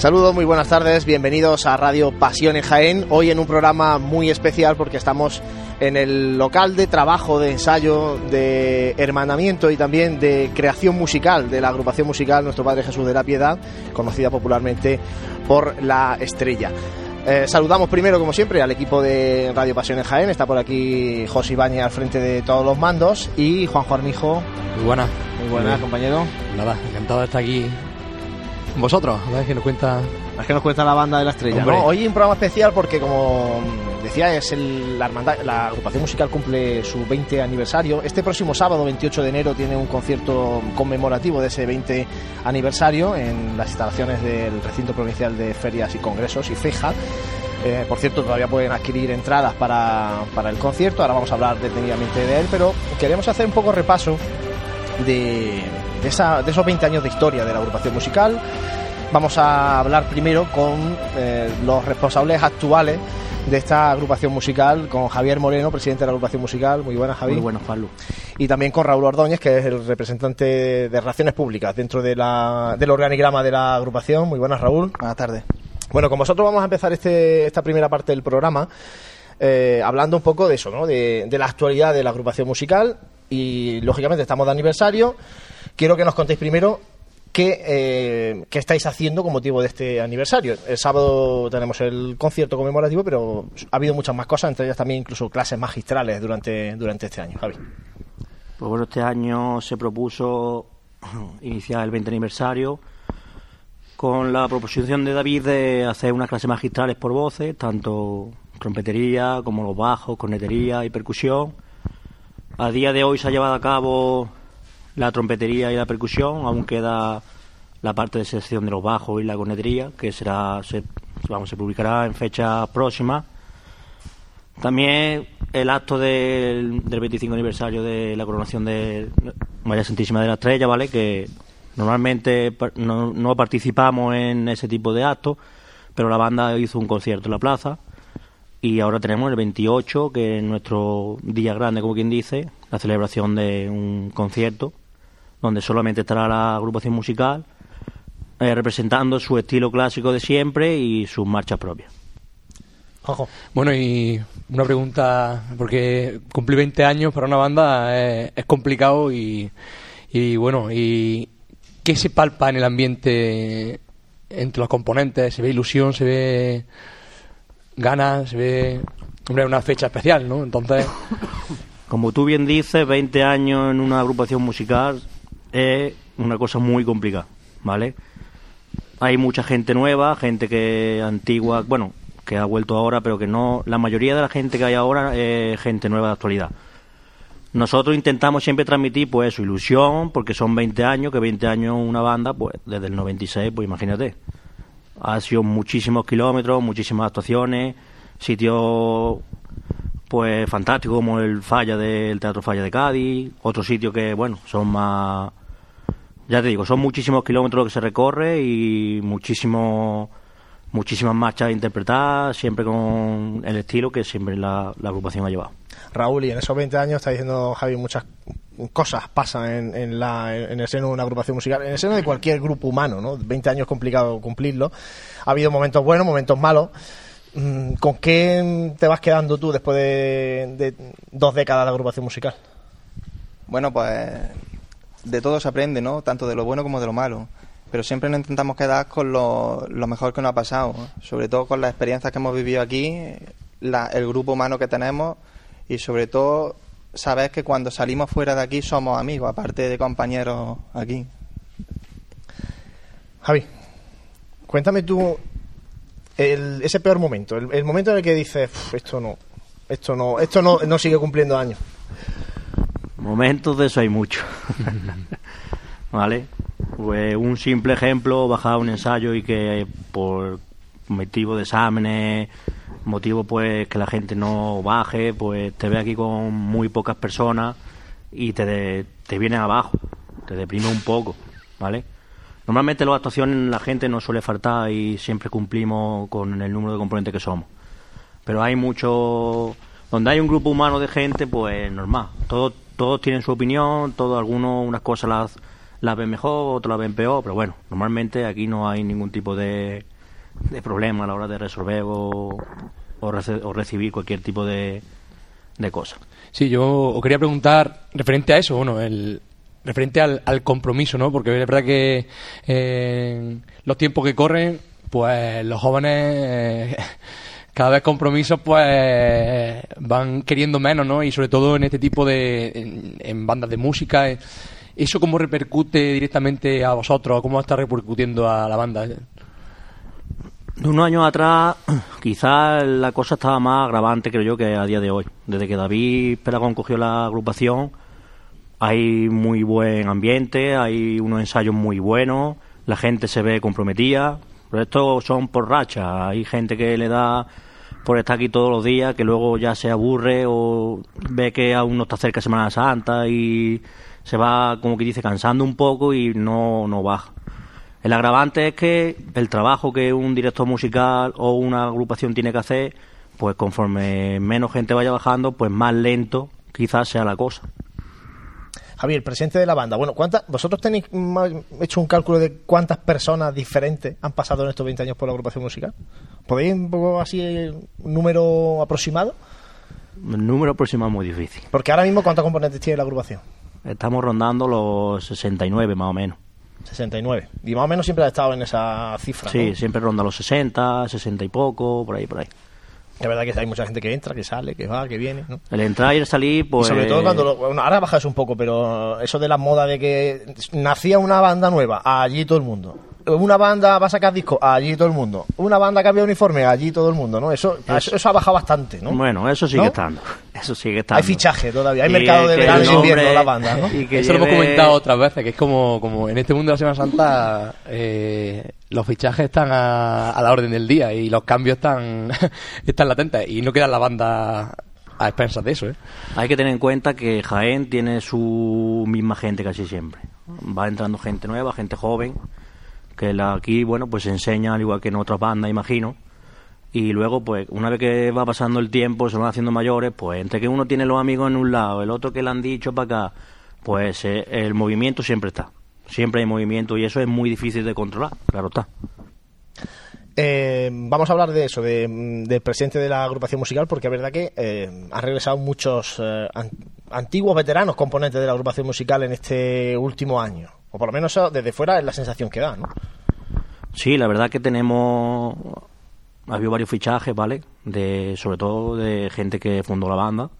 Saludos, muy buenas tardes, bienvenidos a Radio Pasión en Jaén. Hoy en un programa muy especial porque estamos en el local de trabajo, de ensayo, de hermanamiento y también de creación musical de la agrupación musical Nuestro Padre Jesús de la Piedad, conocida popularmente por La Estrella. Eh, saludamos primero, como siempre, al equipo de Radio Pasión en Jaén. Está por aquí José Ibañez al frente de todos los mandos y Juanjo Armijo. Muy buena. Muy buena, compañero. Nada, encantado de estar aquí vosotros, a ver qué nos cuenta. Es que nos cuenta la banda de la estrella. Hombre. ¿no? Hoy un programa especial porque, como decía, es el, la, hermandad- la agrupación musical cumple su 20 aniversario. Este próximo sábado, 28 de enero, tiene un concierto conmemorativo de ese 20 aniversario en las instalaciones del recinto provincial de ferias y congresos y FEJA. Eh, por cierto, todavía pueden adquirir entradas para, para el concierto. Ahora vamos a hablar detenidamente de él, pero queremos hacer un poco repaso de, de, esa- de esos 20 años de historia de la agrupación musical. Vamos a hablar primero con eh, los responsables actuales de esta agrupación musical, con Javier Moreno, presidente de la agrupación musical. Muy buenas, Javier. Muy buenos, Pablo. Y también con Raúl Ordóñez, que es el representante de Relaciones Públicas dentro de la, del organigrama de la agrupación. Muy buenas, Raúl. Buenas tardes. Bueno, con vosotros vamos a empezar este, esta primera parte del programa eh, hablando un poco de eso, ¿no? de, de la actualidad de la agrupación musical y, lógicamente, estamos de aniversario. Quiero que nos contéis primero qué, eh, qué estáis haciendo con motivo de este aniversario. El sábado tenemos el concierto conmemorativo, pero ha habido muchas más cosas, entre ellas también incluso clases magistrales durante, durante este año. Javi. Pues bueno, este año se propuso iniciar el 20 aniversario con la proposición de David de hacer unas clases magistrales por voces, tanto trompetería como los bajos, cornetería y percusión. A día de hoy se ha llevado a cabo la trompetería y la percusión, aún queda la parte de sección de los bajos y la cornetería, que será se, vamos, se publicará en fecha próxima. También el acto del, del 25 aniversario de la coronación de María Santísima de la Estrella, ¿vale? Que normalmente no, no participamos en ese tipo de actos, pero la banda hizo un concierto en la plaza y ahora tenemos el 28, que es nuestro día grande, como quien dice, la celebración de un concierto donde solamente estará la agrupación musical eh, representando su estilo clásico de siempre y sus marchas propias. Ojo. Bueno, y una pregunta, porque cumplir 20 años para una banda es, es complicado y, y bueno, y ¿qué se palpa en el ambiente entre los componentes? ¿Se ve ilusión? ¿Se ve ganas? ¿Se ve... Hombre, una fecha especial, ¿no? Entonces, Como tú bien dices, 20 años en una agrupación musical es una cosa muy complicada, ¿vale? Hay mucha gente nueva, gente que antigua, bueno, que ha vuelto ahora, pero que no, la mayoría de la gente que hay ahora es gente nueva de actualidad. Nosotros intentamos siempre transmitir, pues, su ilusión, porque son 20 años, que 20 años una banda, pues, desde el 96, pues imagínate. Ha sido muchísimos kilómetros, muchísimas actuaciones, sitios pues fantástico como el Falla del Teatro Falla de Cádiz, otro sitio que, bueno, son más... Ya te digo, son muchísimos kilómetros que se recorre y muchísimo, muchísimas marchas interpretadas, siempre con el estilo que siempre la, la agrupación ha llevado. Raúl, y en esos 20 años está diciendo Javi muchas cosas pasan en, la, el seno de una agrupación musical, en el seno de cualquier grupo humano, ¿no? 20 años complicado cumplirlo. Ha habido momentos buenos, momentos malos. Mm, ¿Con qué te vas quedando tú después de, dos décadas de agrupación musical? Bueno, pues de todo se aprende, ¿no? Tanto de lo bueno como de lo malo. Pero siempre nos intentamos quedar con lo, mejor que nos ha pasado, sobre todo con las experiencias que hemos vivido aquí, la- el grupo humano que tenemos y sobre todo saber que cuando salimos fuera de aquí somos amigos, aparte de compañeros aquí. Javi, cuéntame tú el- ese peor momento, el, el momento en el que dices, "Uf, esto no, esto no, esto no, no sigue cumpliendo años. Momentos de eso hay mucho. ¿Vale? Pues un simple ejemplo, bajar un ensayo y que por motivo de exámenes, motivo pues que la gente no baje, pues te ve aquí con muy pocas personas y te, de- te viene abajo, te deprime un poco, ¿vale? Normalmente en las actuaciones la gente no suele faltar y siempre cumplimos con el número de componentes que somos. Pero hay mucho... Donde hay un grupo humano de gente, pues normal. Todos, todos tienen su opinión, todos algunos unas cosas las, las ven mejor, otros las ven peor, pero bueno, normalmente aquí no hay ningún tipo de, de problema a la hora de resolver o, o, rece- o recibir cualquier tipo de, de cosa. Sí, yo os quería preguntar referente a eso, bueno, el referente al, al compromiso, ¿no? Porque es verdad que eh, los tiempos que corren, pues los jóvenes eh, cada vez compromisos pues van queriendo menos, ¿no? Y sobre todo en este tipo de en, en bandas de música, eh, eso cómo repercute directamente a vosotros, cómo está repercutiendo a la banda. Unos años atrás, quizás la cosa estaba más agravante, creo yo, que a día de hoy. Desde que David Peragón cogió la agrupación, hay muy buen ambiente, hay unos ensayos muy buenos, la gente se ve comprometida. Pero estos son por racha. Hay gente que le da por estar aquí todos los días, que luego ya se aburre o ve que aún no está cerca Semana Santa y se va, como que dice, cansando un poco y no, no baja. El agravante es que el trabajo que un director musical o una agrupación tiene que hacer, pues conforme menos gente vaya bajando, pues más lento quizás sea la cosa. Javier, presidente de la banda. Bueno, ¿cuántas, ¿vosotros tenéis hecho un cálculo de cuántas personas diferentes han pasado en estos 20 años por la agrupación musical? ¿Podéis un poco así un número aproximado? El número próximo es muy difícil. Porque ahora mismo, ¿cuántos componentes tiene la agrupación? Estamos rondando los 69 más o menos. 69. Y más o menos siempre ha estado en esa cifra. Sí, ¿no? siempre ronda los 60, 60 y poco, por ahí, por ahí. Es verdad que hay mucha gente que entra, que sale, que va, que viene. ¿no? El entrar y el salir, pues... y sobre todo cuando. lo- bueno, ahora bajas un poco, pero eso de la moda de que nacía una banda nueva, allí todo el mundo. Una banda va a sacar disco, allí todo el mundo. Una banda cambia uniforme, allí todo el mundo, ¿no? Eso, eso, eso ha bajado bastante, ¿no? Bueno, eso sigue ¿No? estando. Eso sigue estando. Hay fichaje todavía, hay Y mercado de verano y invierno la banda, ¿no? y que Eso lo hemos comentado otras veces, que es como, como en este mundo de la Semana Santa eh, los fichajes están a, a la orden del día y los cambios están, están latentes y no queda la banda a expensas de eso, ¿eh? Hay que tener en cuenta que Jaén tiene su misma gente casi siempre. Va entrando gente nueva, gente joven, que la, aquí, bueno, pues se enseña al igual que en otras bandas, imagino. Y luego, pues, una vez que va pasando el tiempo, se van haciendo mayores, pues, entre que uno tiene los amigos en un lado, el otro que le han dicho para acá, pues eh, el movimiento siempre está. Siempre hay movimiento y eso es muy difícil de controlar, claro está. Eh, vamos a hablar de eso, de, del presidente de la agrupación musical, porque es verdad que eh, han regresado muchos an- antiguos veteranos componentes de la agrupación musical en este último año. O por lo menos eso, desde fuera es la sensación que da, ¿no? Sí, la verdad que tenemos. Ha habido varios fichajes, ¿vale? De, sobre todo de gente que fundó la banda,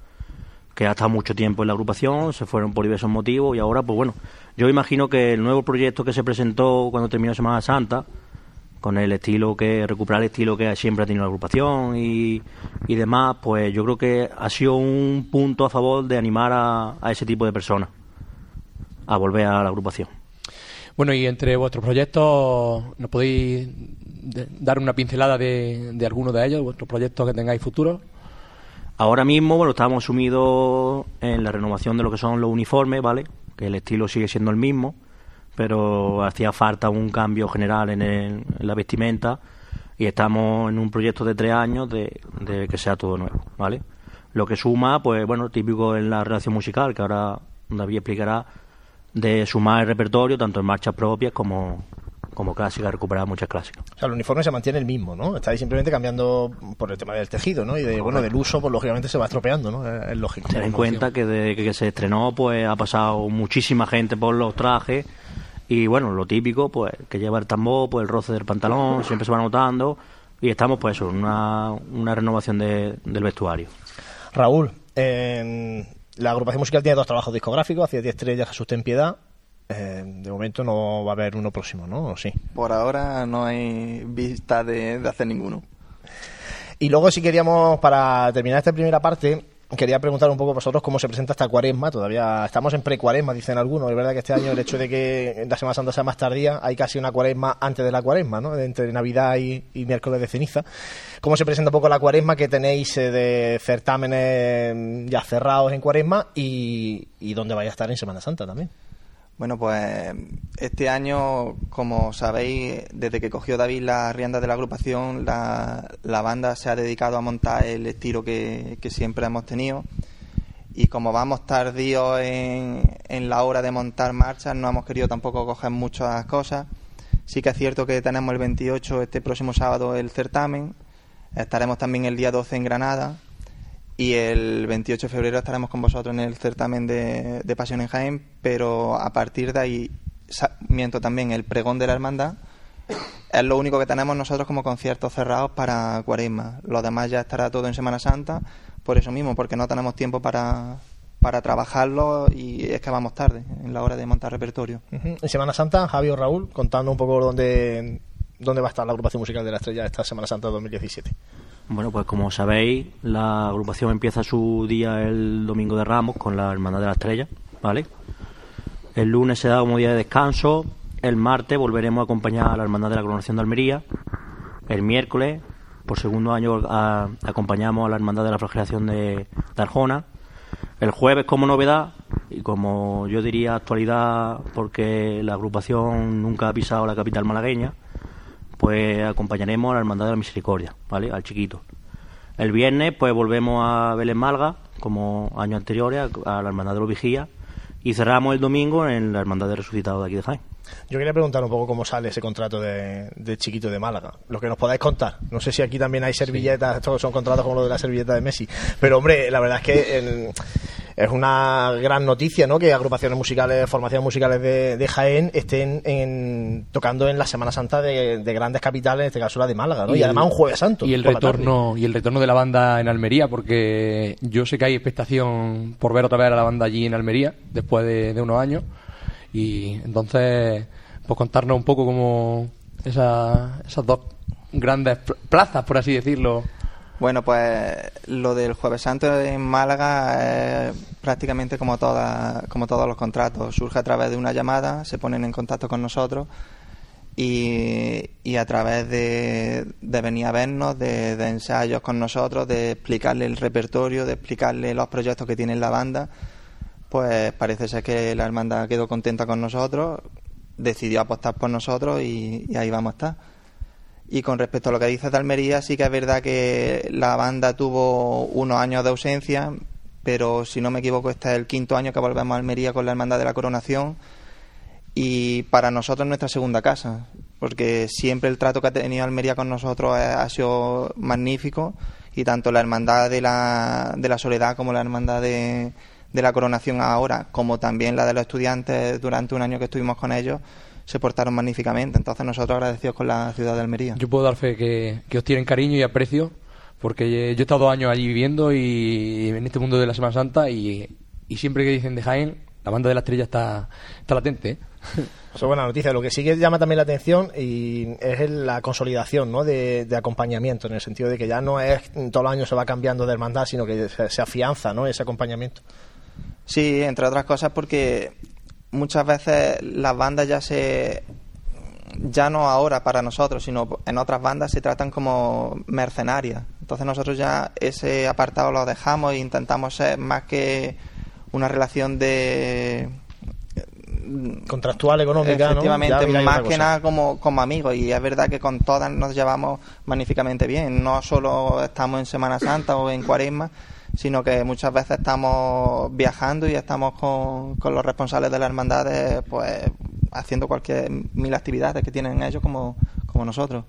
que ha estado mucho tiempo en la agrupación, se fueron por diversos motivos y ahora, pues bueno, yo imagino que el nuevo proyecto que se presentó cuando terminó Semana Santa, con el estilo que, recuperar el estilo que siempre ha tenido la agrupación y, demás, pues yo creo que ha sido un punto a favor de animar a, a ese tipo de personas a volver a la agrupación. Bueno, y entre vuestros proyectos, ¿nos podéis dar una pincelada de, de alguno de ellos, vuestros proyectos que tengáis futuros? Ahora mismo, bueno, estamos sumidos en la renovación de lo que son los uniformes, ¿vale? Que el estilo sigue siendo el mismo, pero hacía falta un cambio general en, el- la vestimenta y estamos en un proyecto de tres años de, de que sea todo nuevo, ¿vale? Lo que suma, pues bueno, típico en la relación musical, que ahora David explicará, de sumar el repertorio, tanto en marchas propias como, como clásicas, recuperar muchas clásicas. O sea, el uniforme se mantiene el mismo, ¿no? Estáis simplemente cambiando por el tema del tejido, ¿no? Y de, bueno, del uso, pues lógicamente se va estropeando, ¿no? Es es lógico. Ten en cuenta que desde que se estrenó, pues ha pasado muchísima gente por los trajes y bueno, lo típico, pues que lleva el tambor, pues el roce del pantalón, siempre se va notando y estamos pues eso, en una, una renovación de- del vestuario. Raúl, eh, la agrupación musical tiene dos trabajos discográficos, Hacia 10 estrellas, Jesús ten piedad. Eh, de momento no va a haber uno próximo, ¿no? ¿O sí? Por ahora no hay vista de, de hacer ninguno. Y luego si queríamos, para terminar esta primera parte, quería preguntar un poco a vosotros cómo se presenta esta cuaresma. Todavía estamos en pre-cuaresma, dicen algunos. Es verdad que este año el hecho de que la Semana Santa sea más tardía, hay casi una cuaresma antes de la cuaresma, ¿no? Entre Navidad y, y miércoles de ceniza. ¿Cómo se presenta un poco la cuaresma que tenéis eh, de certámenes ya cerrados en cuaresma y, y dónde vais a estar en Semana Santa también? Bueno, pues este año, como sabéis, desde que cogió David las riendas de la agrupación, la, banda se ha dedicado a montar el estilo que, que siempre hemos tenido. Y como vamos tardíos en, en la hora de montar marchas, no hemos querido tampoco coger muchas cosas. Sí que es cierto que tenemos el 28, este próximo sábado, el certamen. Estaremos también el día 12 en Granada. Y el 28 de febrero estaremos con vosotros en el certamen de, de Pasión en Jaén. Pero a partir de ahí, miento también el pregón de la hermandad. Es lo único que tenemos nosotros como conciertos cerrados para Cuaresma. Los demás ya estará todo en Semana Santa, por eso mismo, porque no tenemos tiempo para, para trabajarlo y es que vamos tarde en la hora de montar repertorio. En Semana Santa, Javi o Raúl, contando un poco dónde, dónde va a estar la agrupación musical de la Estrella esta Semana Santa 2017. Bueno, pues como sabéis, la agrupación empieza su día el domingo de Ramos con la Hermandad de la Estrella, ¿vale? El lunes se da como día de descanso, el martes volveremos a acompañar a la Hermandad de la Coronación de Almería, el miércoles, por segundo año, acompañamos a la Hermandad de la Flagelación de, de Arjona, el jueves como novedad y como yo diría actualidad porque la agrupación nunca ha pisado la capital malagueña, pues acompañaremos a la Hermandad de la Misericordia, ¿vale? Al chiquito. El viernes, pues volvemos a Belén Malga, como años anteriores, a a la Hermandad de los Vigías, y cerramos el domingo en la Hermandad de Resucitados de aquí de Jaén. Yo quería preguntar un poco cómo sale ese contrato de, de Chiquito de Málaga. Lo que nos podáis contar. No sé si aquí también hay servilletas, estos son contratos como lo de la servilleta de Messi. Pero hombre, la verdad es que el- es una gran noticia, ¿no? Que agrupaciones musicales, formaciones musicales de, de Jaén estén en- tocando en la Semana Santa de, de grandes capitales, en este caso la de Málaga, ¿no? Y, además un jueves santo. Y el retorno y el retorno de la banda en Almería, porque yo sé que hay expectación por ver otra vez a la banda allí en Almería después de, de unos años. Y entonces, pues contarnos un poco como esa- esas dos grandes pl- plazas, por así decirlo. Bueno, pues lo del Jueves Santo en Málaga es prácticamente como, toda, como todos los contratos. Surge a través de una llamada, se ponen en contacto con nosotros y, y a través de, venir a vernos, de, de ensayos con nosotros, de explicarle el repertorio, de explicarle los proyectos que tiene la banda, pues parece ser que la hermandad quedó contenta con nosotros, decidió apostar por nosotros y, y ahí vamos a estar. Y con respecto a lo que dices de Almería, sí que es verdad que la banda tuvo unos años de ausencia, pero si no me equivoco, este es el quinto año que volvemos a Almería con la Hermandad de la Coronación. Y para nosotros es nuestra segunda casa, porque siempre el trato que ha tenido Almería con nosotros ha sido magnífico. Y tanto la Hermandad de la, de la Soledad como la Hermandad de, de la Coronación ahora, como también la de los estudiantes durante un año que estuvimos con ellos, se portaron magníficamente. Entonces nosotros agradecidos con la ciudad de Almería. Yo puedo dar fe que, que os tienen cariño y aprecio, porque yo he estado dos años allí viviendo y en este mundo de la Semana Santa y, y siempre que dicen de Jaén, la banda de la estrella está, está latente. ¿eh? Eso es buena noticia. Lo que sí que llama también la atención y es la consolidación ¿no? de, de acompañamiento, en el sentido de que ya no es todos los años se va cambiando de hermandad, sino que se, se afianza ¿no? ese acompañamiento. Sí, entre otras cosas porque muchas veces las bandas ya se ya no ahora para nosotros, sino en otras bandas se tratan como mercenarias. Entonces nosotros ya ese apartado lo dejamos e intentamos ser más que una relación de Contractual, económica, ¿no? Efectivamente, miráis más que nada como, como amigos y es verdad que con todas nos llevamos magníficamente bien. No solo estamos en Semana Santa o en Cuaresma, sino que muchas veces estamos viajando y estamos con, con los responsables de las hermandades pues haciendo cualquier mil actividades que tienen ellos como, como nosotros.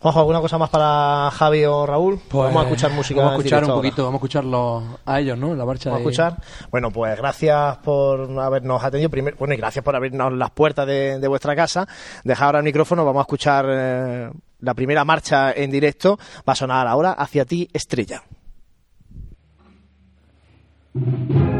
Juanjo, ¿alguna cosa más para Javi o Raúl? Pues, vamos a escuchar música. Vamos a escuchar un ahora. poquito, vamos a escucharlo a ellos, ¿no? La marcha Vamos a escuchar. Bueno, pues gracias por habernos atendido. Primero, bueno, y gracias por abrirnos las puertas de, de vuestra casa. Deja ahora el micrófono, vamos a escuchar eh, la primera marcha en directo. Va a sonar ahora Hacia ti, estrella. Thank you.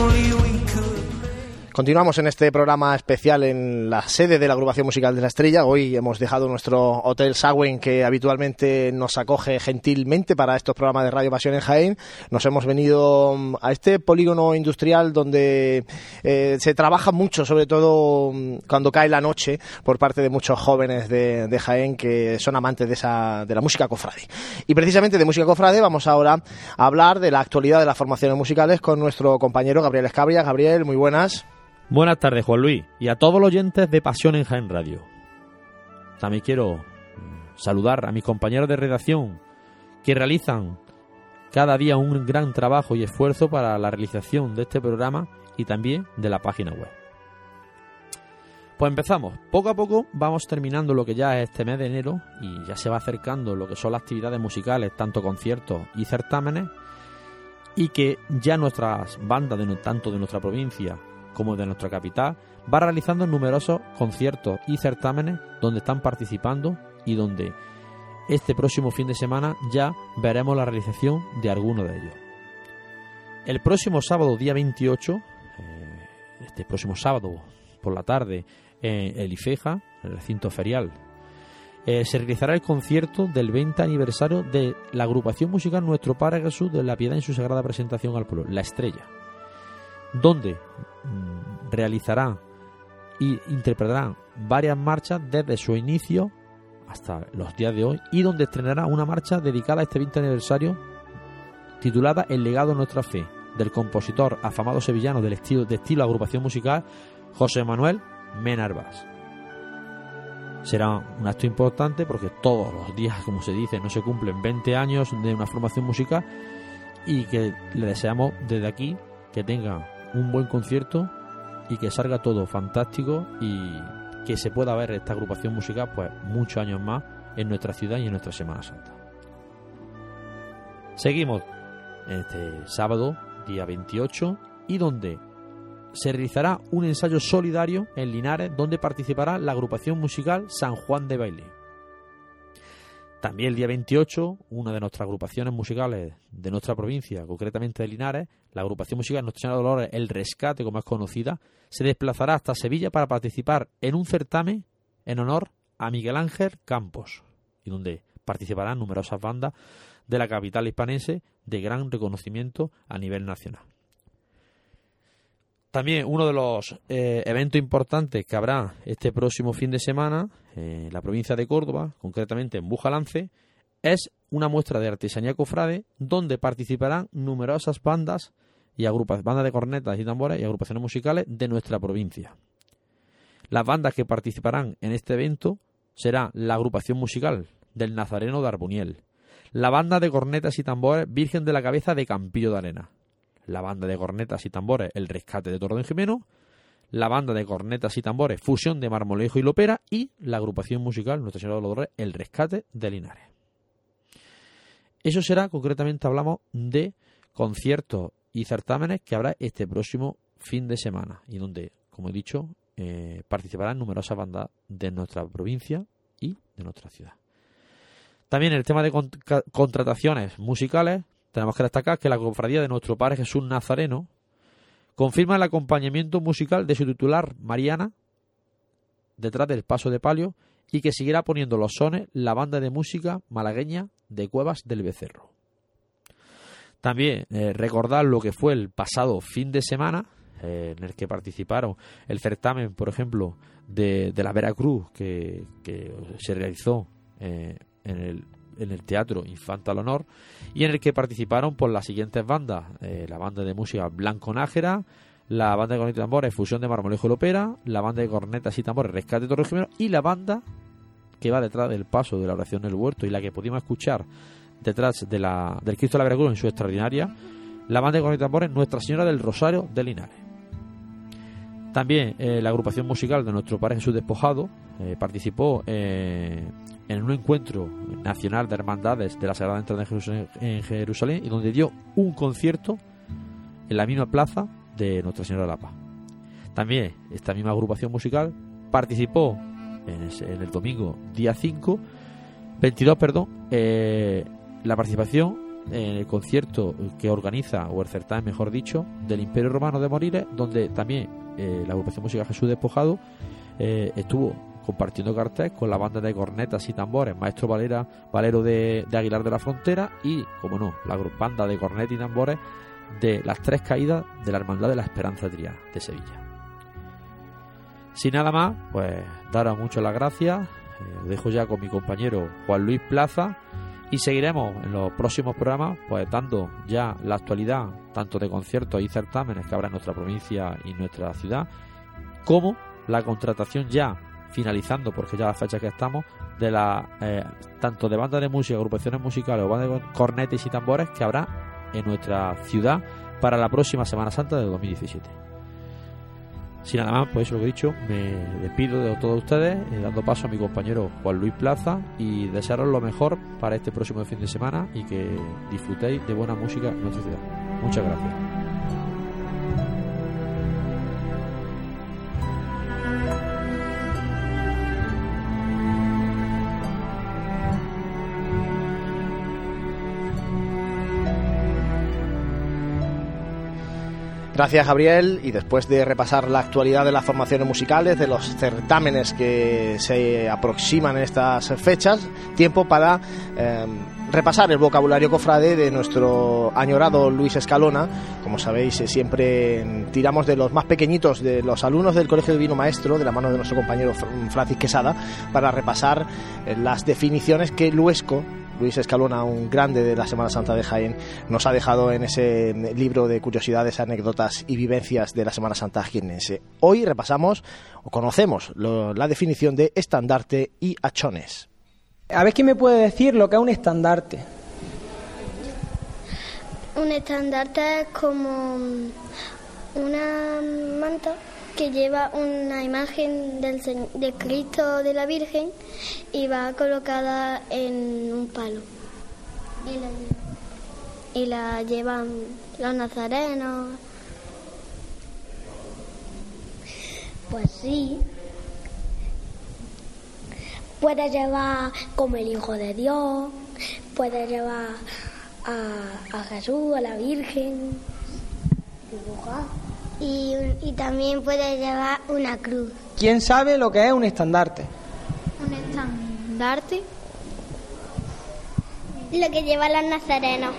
Continuamos en este programa especial en la sede de la agrupación musical de la Estrella. Hoy hemos dejado nuestro hotel Sagüen que habitualmente nos acoge gentilmente para estos programas de Radio Pasión en Jaén. Nos hemos venido mm, a este polígono industrial donde eh, se trabaja mucho, sobre todo mm, cuando cae la noche, por parte de muchos jóvenes de, Jaén que son amantes de, esa, de la música cofrade. Y precisamente de música cofrade vamos ahora a hablar de la actualidad de las formaciones musicales con nuestro compañero Gabriel Escabria. Gabriel, muy buenas. Buenas tardes, Juan Luis, y a todos los oyentes de Pasión en Jaén Radio. También quiero mm, saludar a mis compañeros de redacción que realizan cada día un gran trabajo y esfuerzo para la realización de este programa y también de la página web. Pues empezamos. Poco a poco vamos terminando lo que ya es este mes de enero y ya se va acercando lo que son las actividades musicales, tanto conciertos y certámenes, y que ya nuestras bandas, de, tanto de nuestra provincia como de nuestra capital, va realizando numerosos conciertos y certámenes donde están participando y donde este próximo fin de semana ya veremos la realización de algunos de ellos. El próximo sábado, día 28, eh, este próximo sábado por la tarde, en el IFEJA, en el recinto ferial, eh, se realizará el concierto del 20 aniversario de la agrupación musical Nuestro Padre Jesús de la Piedad en su sagrada presentación al pueblo, La Estrella, donde mm, realizará y interpretará varias marchas desde su inicio hasta los días de hoy y donde estrenará una marcha dedicada a este 20 aniversario titulada El legado de nuestra fe del compositor afamado sevillano del estilo, de estilo agrupación musical José Manuel Menarbas. Será un acto importante porque todos los días, como se dice, no se cumplen 20 años de una formación musical y que le deseamos desde aquí que tenga un buen concierto y que salga todo fantástico y que se pueda ver esta agrupación musical pues muchos años más en nuestra ciudad y en nuestra Semana Santa. Seguimos este sábado, día 28, y donde se realizará un ensayo solidario en Linares donde participará la agrupación musical San Juan de Baile. También el día 28, una de nuestras agrupaciones musicales de nuestra provincia, concretamente de Linares, la agrupación musical Nuestra Señora Dolores, El Rescate, como es conocida, se desplazará hasta Sevilla para participar en un certamen en honor a Miguel Ángel Campos, y donde participarán numerosas bandas de la capital hispanense de gran reconocimiento a nivel nacional. También uno de los eh, eventos importantes que habrá este próximo fin de semana en la provincia de Córdoba, concretamente en Bujalance, es una muestra de artesanía cofrade donde participarán numerosas bandas y agrupaciones, bandas de cornetas y tambores y agrupaciones musicales de nuestra provincia. Las bandas que participarán en este evento será la agrupación musical del Nazareno de Arbuniel, la banda de cornetas y tambores Virgen de la Cabeza de Campillo de Arena, la banda de cornetas y tambores El Rescate de Tordo Jimeno, la banda de cornetas y tambores Fusión de Marmolejo y Lopera y la agrupación musical Nuestra Señora de los El Rescate de Linares. Eso será, concretamente hablamos de conciertos y certámenes que habrá este próximo fin de semana y donde, como he dicho, eh, participarán numerosas bandas de nuestra provincia y de nuestra ciudad. También el tema de contrataciones musicales tenemos que destacar que la cofradía de nuestro Padre Jesús Nazareno confirma el acompañamiento musical de su titular Mariana detrás del paso de palio y que seguirá poniendo los sones la banda de música malagueña de Cuevas del Becerro. También eh, recordar lo que fue el pasado fin de semana eh, en el que participaron el certamen, por ejemplo, de, la Veracruz que, se realizó eh, en el en el Teatro Infanta al Honor y en el que participaron por las siguientes bandas, eh, la banda de música Blanco Nájera, la banda de cornetas y tambores Fusión de Marmolejo y Lopera, la banda de cornetas y tambores Rescate Torre Jimeno y la banda que va detrás del paso de la oración del huerto y la que pudimos escuchar detrás de la, del Cristo de la Veracruz en su extraordinaria, la banda de cornetas y tambores Nuestra Señora del Rosario de Linares. También eh, la agrupación musical de nuestro Padre Jesús Despojado eh, participó eh, en un encuentro nacional de hermandades de la Sagrada Entrada en Jerusalén y donde dio un concierto en la misma plaza de Nuestra Señora de la Paz. También esta misma agrupación musical participó en, el domingo día 5, 22, perdón, la participación en el concierto que organiza, o el certamen mejor dicho, del Imperio Romano de Moriles, donde también eh, la agrupación musical Jesús Despojado eh, estuvo compartiendo cartel con la banda de cornetas y tambores Maestro Valera, Valero de, Aguilar de la Frontera y, como no, la banda de cornetas y tambores de las tres caídas de la Hermandad de la Esperanza Triana de Sevilla. Sin nada más, pues daros mucho las gracias. Eh, dejo ya con mi compañero Juan Luis Plaza y seguiremos en los próximos programas pues dando ya la actualidad tanto de conciertos y certámenes que habrá en nuestra provincia y nuestra ciudad, como la contratación ya finalizando, porque ya la fecha que estamos, de la eh, tanto de bandas de música, agrupaciones musicales o bandas de cornetes y tambores que habrá en nuestra ciudad para la próxima Semana Santa de 2017. Sin nada más, pues eso lo que he dicho, me despido de todos ustedes, eh, dando paso a mi compañero Juan Luis Plaza y desearos lo mejor para este próximo fin de semana y que disfrutéis de buena música en nuestra ciudad. Muchas gracias. Gracias Gabriel y después de repasar la actualidad de las formaciones musicales, de los certámenes que se aproximan en estas fechas, tiempo para eh, repasar el vocabulario cofrade de nuestro añorado Luis Escalona. Como sabéis, eh, siempre tiramos de los más pequeñitos, de los alumnos del Colegio Divino Maestro, de la mano de nuestro compañero Francis Quesada, para repasar eh, las definiciones que Luesco Luis Escalona, un grande de la Semana Santa de Jaén, nos ha dejado en ese libro de curiosidades, anécdotas y vivencias de la Semana Santa jiennense. Hoy repasamos o conocemos la definición de estandarte y achones. A ver quién me puede decir lo que es un estandarte. Un estandarte es como una manta que lleva una imagen del, de Cristo de la Virgen y va colocada en un palo. Y la, llevan los nazarenos. Pues sí. Puede llevar como el Hijo de Dios, puede llevar a, a Jesús, a la Virgen, y, también puede llevar una cruz. ¿Quién sabe lo que es un estandarte? Un estandarte. Lo que lleva los nazarenos.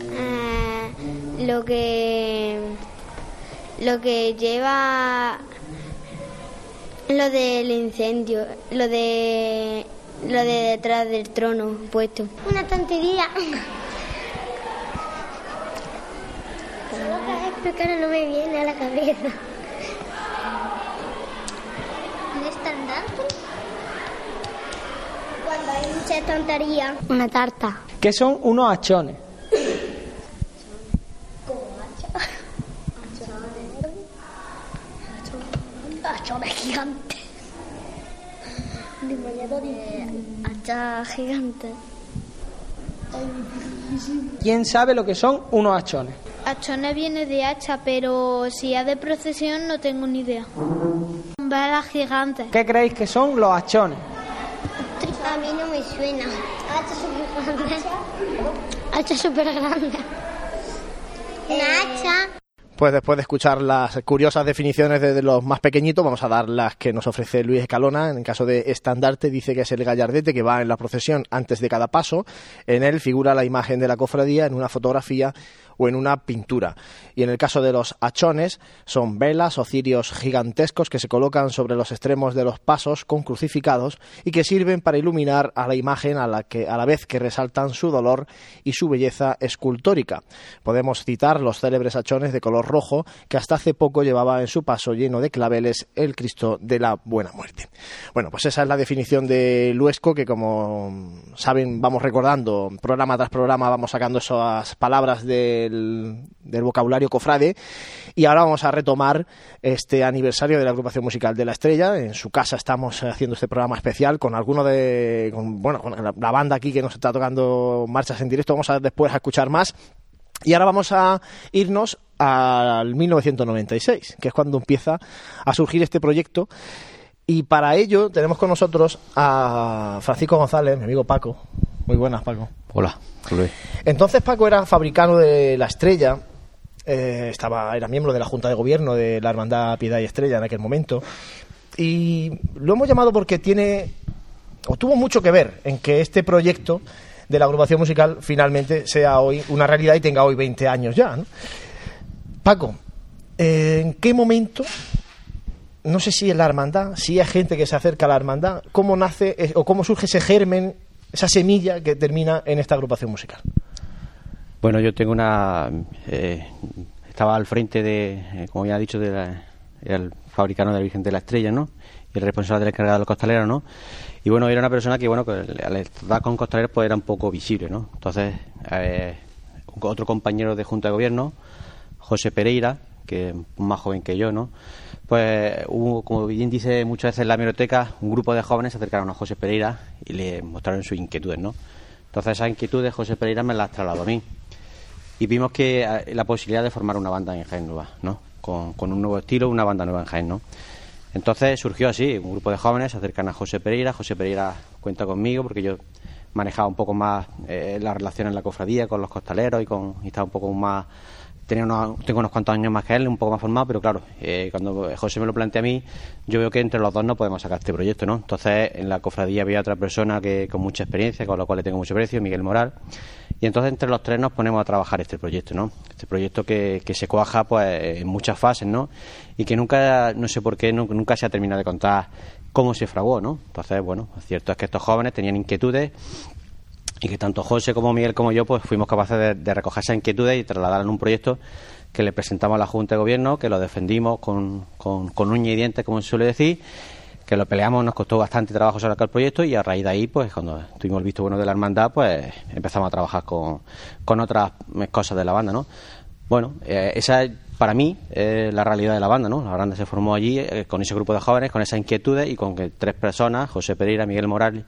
Eh, lo que lo que lleva lo del incendio, lo de lo de detrás del trono puesto. Una tontería. Cara no me viene a la cabeza. ¿Un estandarte? Cuando hay mucha tontería. Una tarta. ¿Qué son unos achones? Achones gigantes. Hachas gigantes. ¿Quién sabe lo que son unos achones? Achones viene de hacha, pero si es de procesión no tengo ni idea. Velas gigantes. ¿Qué creéis que son los achones? A mí no me suena. Hacha súper grande. Hacha súper grande. Una hacha. Pues después de escuchar las curiosas definiciones de, los más pequeñitos, vamos a dar las que nos ofrece Luis Escalona. En el caso de estandarte, dice que es el gallardete que va en la procesión antes de cada paso. En él figura la imagen de la cofradía en una fotografía o en una pintura. Y en el caso de los achones, son velas o cirios gigantescos que se colocan sobre los extremos de los pasos con crucificados y que sirven para iluminar a la imagen a la, que, a la vez que resaltan su dolor y su belleza escultórica. Podemos citar los célebres achones de color rojo que hasta hace poco llevaba en su paso lleno de claveles el Cristo de la Buena Muerte. Bueno, pues esa es la definición de Luesco que como saben vamos recordando programa tras programa vamos sacando esas palabras del, vocabulario cofrade y ahora vamos a retomar este aniversario de la agrupación musical de la Estrella. En su casa estamos haciendo este programa especial con alguno de, bueno, la banda aquí que nos está tocando marchas en directo. Vamos a después a escuchar más. Y ahora vamos a irnos al 1996, que es cuando empieza a surgir este proyecto. Y para ello tenemos con nosotros a Francisco González, mi amigo Paco. Muy buenas, Paco. Hola, Luis. Entonces Paco era fabricano de La Estrella, eh, estaba, era miembro de la Junta de Gobierno de la Hermandad Piedad y Estrella en aquel momento. Y lo hemos llamado porque tiene, o tuvo mucho que ver en que este proyecto de la agrupación musical finalmente sea hoy una realidad y tenga hoy 20 años ya. ¿no? Paco, eh, ¿en qué momento, no sé si en la hermandad, si hay gente que se acerca a la hermandad, cómo nace eh, o cómo surge ese germen, esa semilla que termina en esta agrupación musical? Bueno, yo tengo una. eh, estaba al frente de, eh, como ya he dicho, de la- el fabricano de la Virgen de la Estrella, ¿no? Y el responsable del encargado de los costaleros, ¿no? Y bueno, era una persona que, bueno, que al estar con costaleros, pues era un poco visible, ¿no? Entonces, eh, otro compañero de Junta de Gobierno, José Pereira, que es más joven que yo, ¿no? Pues hubo, como bien dice muchas veces en la biblioteca, un grupo de jóvenes se acercaron a José Pereira y le mostraron sus inquietudes, ¿no? Entonces esas inquietudes José Pereira me las trasladó a mí y vimos que eh, la posibilidad de formar una banda en Jaén nueva, ¿no? Con, un nuevo estilo, una banda nueva en Jaén, ¿no? Entonces surgió así, un grupo de jóvenes se acercan a José Pereira, José Pereira cuenta conmigo porque yo manejaba un poco más eh, la relación en la cofradía con los costaleros y, con, y estaba un poco más tenía unos, tengo unos cuantos años más que él, un poco más formado, pero claro, eh, cuando José me lo plantea a mí, yo veo que entre los dos no podemos sacar este proyecto, ¿no? Entonces, en la cofradía había otra persona que con mucha experiencia, con la cual le tengo mucho precio, Miguel Moral, y entonces entre los tres nos ponemos a trabajar este proyecto, ¿no? Este proyecto que, que se cuaja pues en muchas fases, ¿no? Y que nunca, no sé por qué, nu- nunca se ha terminado de contar cómo se fraguó, ¿no? Entonces, bueno, lo cierto es que estos jóvenes tenían inquietudes y que tanto José como Miguel como yo pues fuimos capaces de, de recoger esas inquietudes y trasladarlas en un proyecto que le presentamos a la Junta de Gobierno, que lo defendimos con, con, uña y dientes, como se suele decir, que lo peleamos, nos costó bastante trabajo sacar el proyecto y a raíz de ahí, pues cuando tuvimos el visto bueno de la hermandad, pues empezamos a trabajar con, con otras cosas de la banda, ¿no? Bueno, eh, esa es, para mí es la realidad de la banda, ¿no? La banda se formó allí eh, con ese grupo de jóvenes, con esas inquietudes y con que tres personas, José Pereira, Miguel Morales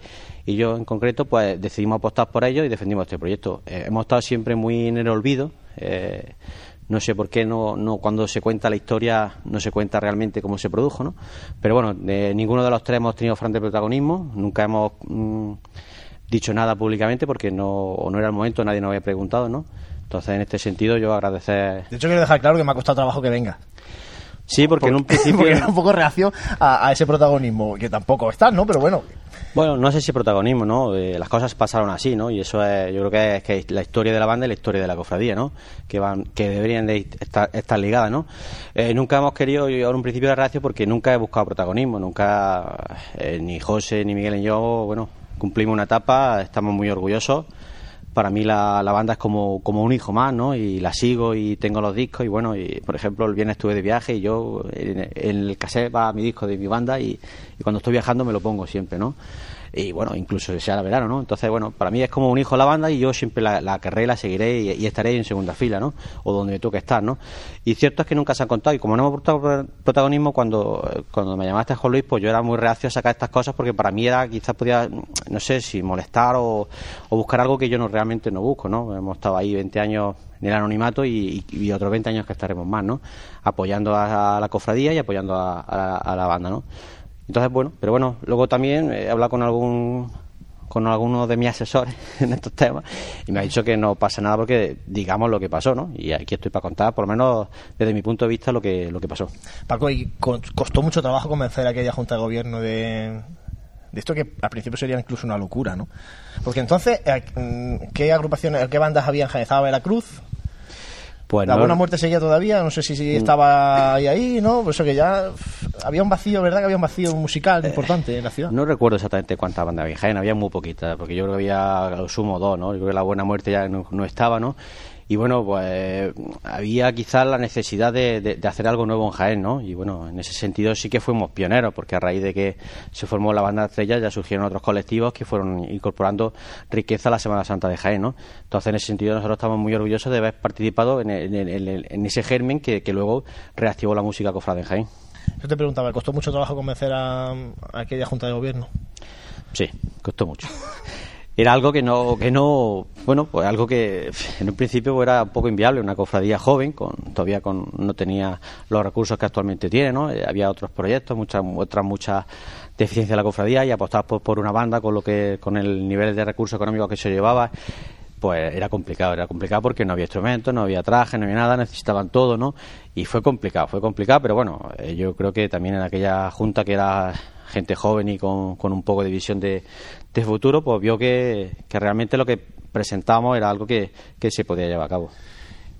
y yo en concreto, pues decidimos apostar por ello y defendimos este proyecto. Eh, hemos estado siempre muy en el olvido. eh, no sé por qué no, no cuando se cuenta la historia no se cuenta realmente cómo se produjo, ¿no? Pero bueno, de ninguno de los tres hemos tenido frente protagonismo, nunca hemos mm, dicho nada públicamente porque no, o no era el momento, nadie nos había preguntado, ¿no? Entonces, en este sentido, yo agradecer. De hecho, quiero dejar claro que me ha costado trabajo que venga. Sí, porque en un principio. Porque era un poco reacio a, a ese protagonismo, que tampoco está, ¿no? Pero bueno, Bueno, no sé si protagonismo, ¿no? Eh, las cosas pasaron así, ¿no? Y eso es, yo creo que es, que la historia de la banda y la historia de la cofradía, ¿no? Que van, que deberían de estar, estar ligadas, ¿no? Eh, nunca hemos querido, yo ahora un principio de reacio porque nunca he buscado protagonismo, nunca, eh, ni José, ni Miguel ni yo, bueno, cumplimos una etapa, estamos muy orgullosos. Para mí la, la banda es como, como un hijo más, ¿no? Y la sigo y tengo los discos y bueno, y por ejemplo el viernes estuve de viaje y yo en, el cassette va mi disco de mi banda y, y cuando estoy viajando me lo pongo siempre, ¿no? Y bueno, incluso sea el verano, ¿no? Entonces, bueno, para mí es como un hijo la banda y yo siempre la, la querré, la seguiré y, estaré en segunda fila, ¿no? O donde me toque estar, ¿no? Y cierto es que nunca se han contado y como no hemos aportado protagonismo, cuando, cuando me llamaste Juan Luis, pues yo era muy reacio a sacar estas cosas porque para mí era, quizás podía, no sé, si molestar o, buscar algo que yo no realmente no busco, ¿no? Hemos estado ahí 20 años en el anonimato y, y, otros 20 años que estaremos más, ¿no? Apoyando a, a la cofradía y apoyando a, a, a la banda, ¿no? Entonces, bueno, pero bueno, luego también he hablado con algún con alguno de mis asesores en estos temas y me ha dicho que no pasa nada porque digamos lo que pasó, ¿no? Y aquí estoy para contar, por lo menos desde mi punto de vista, lo que lo que pasó. Paco, y co- costó mucho trabajo convencer a aquella junta de gobierno de, de esto que al principio sería incluso una locura, ¿no? Porque entonces, eh, ¿qué agrupaciones, qué bandas habían Estaba Veracruz? Pues la no- Buena Muerte seguía todavía, no sé si, si estaba ahí, ahí, ¿no? Por eso que ya, había un vacío, ¿verdad? Que había un vacío musical importante en la ciudad. No recuerdo exactamente cuántas bandas había había muy poquitas, porque yo creo que había a lo sumo dos, ¿no? Yo creo que la Buena Muerte ya no, no estaba, ¿no? Y bueno, pues había quizás la necesidad de, de- de hacer algo nuevo en Jaén, ¿no? Y bueno, en ese sentido sí que fuimos pioneros, porque a raíz de que se formó la banda Estrella ya surgieron otros colectivos que fueron incorporando riqueza a la Semana Santa de Jaén, ¿no? Entonces en ese sentido nosotros estamos muy orgullosos de haber participado en, el- en el- en ese germen que, que luego reactivó la música cofrade en Jaén. Yo te preguntaba, ¿costó mucho trabajo convencer a, a aquella junta de gobierno? Sí, costó mucho. Era algo que no, que no, bueno, pues algo que en un principio pues, era un poco inviable, una cofradía joven, con, todavía con, no tenía los recursos que actualmente tiene, ¿no? Eh, había otros proyectos, muchas, otras muchas deficiencias de la cofradía y apostar por, por una banda con lo que, con el nivel de recursos económicos que se llevaba, pues era complicado, era complicado porque no había instrumentos, no había traje, no había nada, necesitaban todo, ¿no? Y fue complicado, fue complicado, pero bueno, eh, yo creo que también en aquella junta que era gente joven y con, un poco de visión de, de futuro, pues vio que, realmente lo que presentábamos era algo que, que se podía llevar a cabo.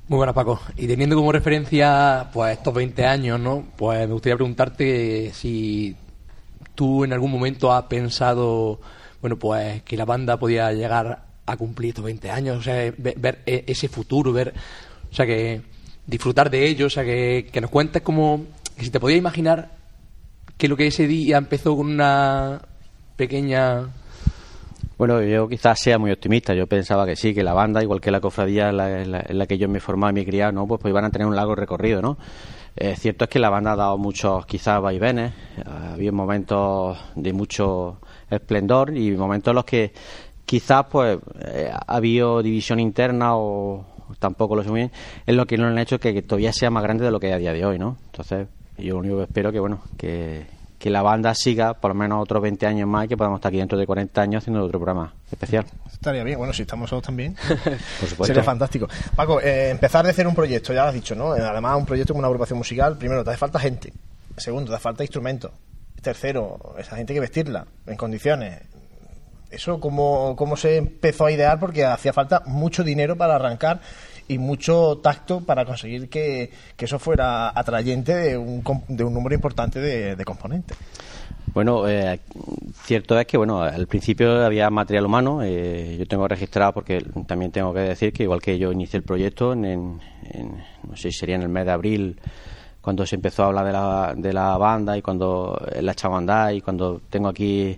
Muy buenas, Paco. Y teniendo como referencia pues estos 20 años, ¿no? Pues me gustaría preguntarte si tú en algún momento has pensado, bueno, pues que la banda podía llegar a cumplir estos 20 años, o sea, ve- ver, e- ese futuro, ver, o sea, que disfrutar de ello, o sea, que, que nos cuentes como, que si te podías imaginar que lo que ese día empezó con una pequeña Bueno, yo quizás sea muy optimista. Yo pensaba que sí, que la banda, igual que la cofradía en la, que yo me formaba y me criaba, ¿no? pues, pues iban a tener un largo recorrido, ¿no? Eh, cierto es que la banda ha dado muchos, quizás, vaivenes. Eh, Había momentos de mucho esplendor y momentos en los que quizás, pues, eh, ha habido división interna o tampoco lo sé muy bien, es lo que no han hecho que, que todavía sea más grande de lo que es a día de hoy, ¿no? Entonces, yo lo único que espero que, bueno, que, que la banda siga por lo menos otros 20 años más y que podamos estar aquí dentro de 40 años haciendo otro programa especial. Estaría bien, bueno, si estamos nosotros también. Por supuesto. Sería fantástico. Paco, eh, empezar de hacer un proyecto, ya lo has dicho, ¿no? Eh, Además, un proyecto con una agrupación musical, primero, te hace falta gente. Segundo, te hace falta instrumentos. Tercero, esa gente hay que vestirla en condiciones. ¿Eso cómo, cómo se empezó a idear? Porque hacía falta mucho dinero para arrancar y mucho tacto para conseguir que, que eso fuera atrayente de un, de un número importante de, componentes. Bueno, eh, cierto es que bueno, al principio había material humano. eh, yo tengo registrado porque también tengo que decir que igual que yo inicié el proyecto en, no sé si sería en el mes de abril cuando se empezó a hablar de la, de la banda y cuando la andar y cuando tengo aquí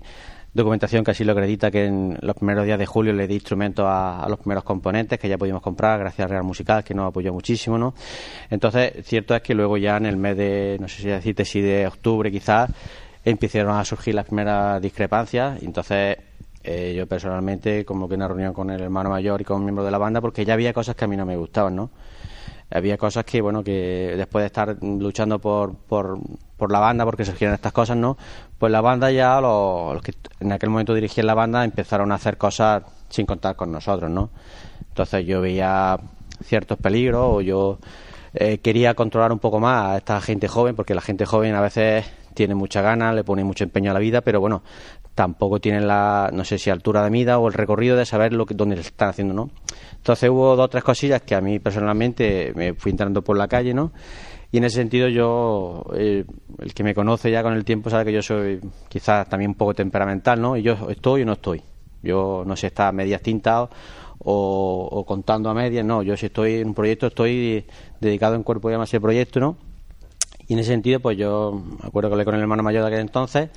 documentación que así lo acredita que en los primeros días de julio le di instrumentos a, los primeros componentes que ya pudimos comprar gracias a Real Musical que nos apoyó muchísimo ¿no? entonces cierto es que luego ya en el mes de no sé si decirte si de octubre quizás empezaron a surgir las primeras discrepancias entonces eh, yo personalmente como que una reunión con el hermano mayor y con un miembro de la banda porque ya había cosas que a mí no me gustaban ¿no? había cosas que bueno que después de estar luchando por, por, por la banda porque surgieron estas cosas no pues la banda ya los, los que en aquel momento dirigían la banda empezaron a hacer cosas sin contar con nosotros no entonces yo veía ciertos peligros o yo eh, quería controlar un poco más a esta gente joven porque la gente joven a veces tiene mucha ganas le pone mucho empeño a la vida pero bueno tampoco tienen la no sé si altura de mira o el recorrido de saber lo que dónde le están haciendo no entonces hubo dos o tres cosillas que a mí personalmente me fui entrando por la calle, ¿no? Y en ese sentido yo, eh, el que me conoce ya con el tiempo sabe que yo soy quizás también un poco temperamental, ¿no? Y yo estoy o no estoy. Yo no sé estar a medias tintas o, o contando a medias, no. Yo si estoy en un proyecto estoy dedicado en cuerpo y alma a ese proyecto, ¿no? Y en ese sentido, pues yo me acuerdo que hablé con el hermano mayor de aquel entonces,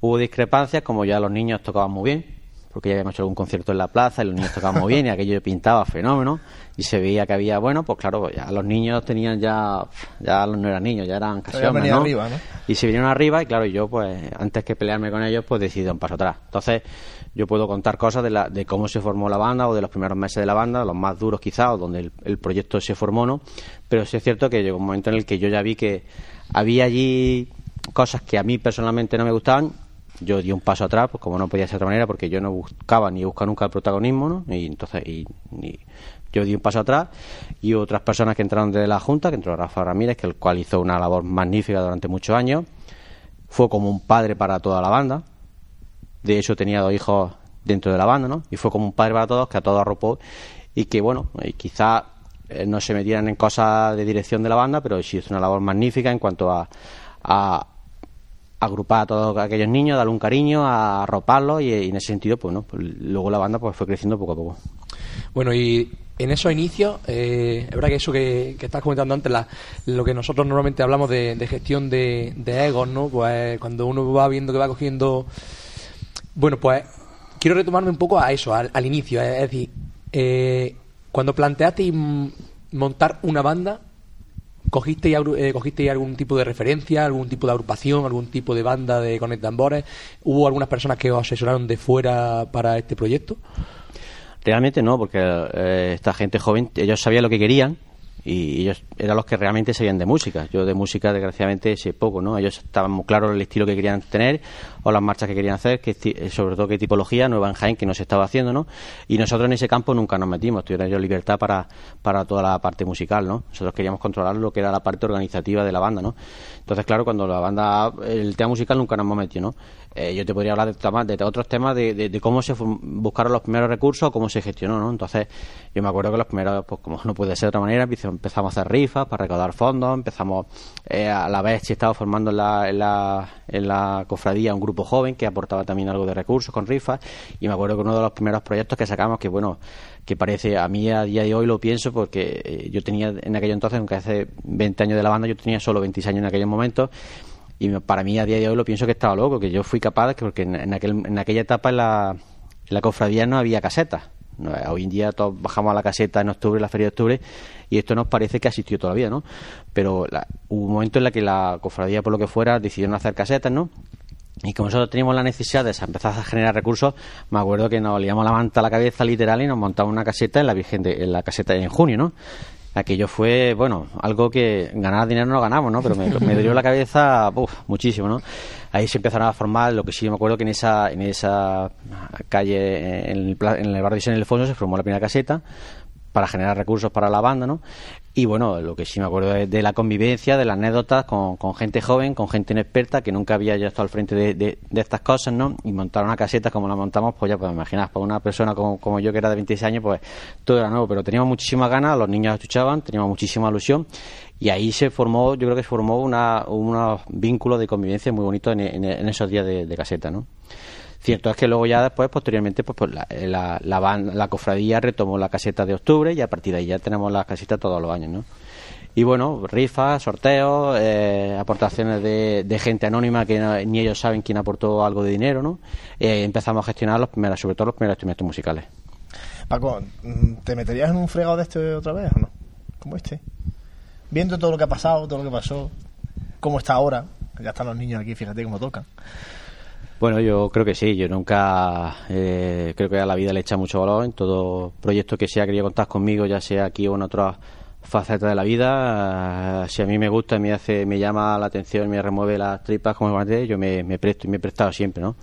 hubo discrepancias, como ya los niños tocaban muy bien, porque ya habíamos hecho algún concierto en la plaza y los niños tocaban muy bien y aquello pintaba fenómeno y se veía que había, bueno, pues claro, ya los niños tenían ya, ya no eran niños, ya eran casi hombres, ¿no? arriba, ¿no? Y se vinieron arriba y claro, yo pues antes que pelearme con ellos, pues decidí un paso atrás. Entonces yo puedo contar cosas de, la, de cómo se formó la banda o de los primeros meses de la banda, los más duros quizás, o donde el, el proyecto se formó, ¿no? Pero sí es cierto que llegó un momento en el que yo ya vi que había allí cosas que a mí personalmente no me gustaban yo di un paso atrás, pues como no podía ser de otra manera, porque yo no buscaba ni buscaba nunca el protagonismo, ¿no? Y entonces y, y yo di un paso atrás y otras personas que entraron de la Junta, que entró Rafa Ramírez, que el cual hizo una labor magnífica durante muchos años, fue como un padre para toda la banda. De hecho tenía dos hijos dentro de la banda, ¿no? Y fue como un padre para todos, que a todos arropó y que bueno, y quizá eh, no se metieran en cosas de dirección de la banda, pero sí hizo una labor magnífica en cuanto a, a agrupar a todos aquellos niños, darle un cariño, a arroparlos y, y en ese sentido, pues, ¿no? Pues luego la banda pues fue creciendo poco a poco. Bueno, y en esos inicios, eh, es verdad que eso que, estás comentando antes, la- lo que nosotros normalmente hablamos de, gestión de, de egos, ¿no? Pues cuando uno va viendo que va cogiendo... Bueno, pues quiero retomarme un poco a eso, al, al inicio. Es decir, eh, cuando planteaste montar una banda, ¿cogisteis, agru- eh, ¿cogisteis algún tipo de referencia, algún tipo de agrupación, algún tipo de banda de Connect Tambores? ¿Hubo algunas personas que os asesoraron de fuera para este proyecto? Realmente no, porque eh, esta gente joven, ellos sabían lo que querían y ellos eran los que realmente sabían de música. Yo de música, desgraciadamente, sé poco, ¿no? Ellos estaban muy claros el estilo que querían tener o las marchas que querían hacer, que, sobre todo qué tipología, nueva en Jaén, que nos estaba haciendo, ¿no? Y nosotros en ese campo nunca nos metimos, tuvieron ellos libertad para, para toda la parte musical, ¿no? Nosotros queríamos controlar lo que era la parte organizativa de la banda, ¿no? Entonces, claro, cuando la banda, el tema musical nunca nos hemos metido, ¿no? Eh, yo te podría hablar de, otros temas, de, de- de cómo se buscaron los primeros recursos, cómo se gestionó, ¿no? Entonces, yo me acuerdo que los primeros, pues como no puede ser de otra manera, empezamos a hacer rifas para recaudar fondos, empezamos eh, a la vez, si estaba formando en la, en, la, en la cofradía un grupo joven que aportaba también algo de recursos con rifas, y me acuerdo que uno de los primeros proyectos que sacamos, que bueno, que parece, a mí a día de hoy lo pienso porque eh, yo tenía en aquel entonces, aunque hace 20 años de la banda, yo tenía solo 26 años en aquellos momentos, y para mí a día de hoy lo pienso que estaba loco, que yo fui capaz, porque en, aquel, en aquella etapa en la, la cofradía no había casetas. Eh, hoy en día todos bajamos a la caseta en octubre, la feria de octubre, y esto nos parece que asistió todavía, ¿no? Pero la- hubo un momento en el que la cofradía, por lo que fuera, decidió no hacer casetas, ¿no? Y como nosotros teníamos la necesidad de empezar a generar recursos, me acuerdo que nos liamos la manta a la cabeza literal y nos montamos una caseta en la Virgen de, en la caseta en junio, ¿no? Aquello fue, bueno, algo que ganar dinero no ganamos, ¿no? Pero me, me dolió la cabeza, uf, muchísimo, ¿no? Ahí se empezaron a formar, lo que sí me acuerdo que en esa, en esa calle, en el, en el barrio de San Ildefonso se formó la primera caseta para generar recursos para la banda, ¿no? Y bueno, lo que sí me acuerdo es de la convivencia, de las anécdotas con, con gente joven, con gente inexperta que nunca había ya estado al frente de, de- de estas cosas, ¿no? Y montar una caseta como la montamos, pues ya pues imaginas, para una persona como, yo que era de 26 años, pues todo era nuevo, pero teníamos muchísimas ganas, los niños escuchaban, teníamos muchísima ilusión y ahí se formó, yo creo que se formó una, unos vínculos de convivencia muy bonitos en, en- en esos días de caseta, ¿no? Cierto es que luego ya después, posteriormente, pues, pues la, la, la, la cofradía retomó la caseta de octubre y a partir de ahí ya tenemos las casitas todos los años, ¿no? Y bueno, rifas, sorteos, eh, aportaciones de, de gente anónima que no- ni ellos saben quién aportó algo de dinero, ¿no? Eh, empezamos a gestionar los primeros, sobre todo los primeros instrumentos musicales. Paco, mm, ¿te meterías en un fregado de este otra vez o no? Como este. Viendo todo lo que ha pasado, todo lo que pasó, cómo está ahora. Ya están los niños aquí, fíjate cómo tocan. Bueno, yo creo que sí. Yo nunca eh, creo que a la vida le echa mucho valor en todo proyecto que sea querido contar conmigo, ya sea aquí o en otras facetas de la vida. Eh, si a mí me gusta, me hace, me llama la atención, me remueve las tripas, como antes, yo me, me presto y me he prestado siempre, ¿no?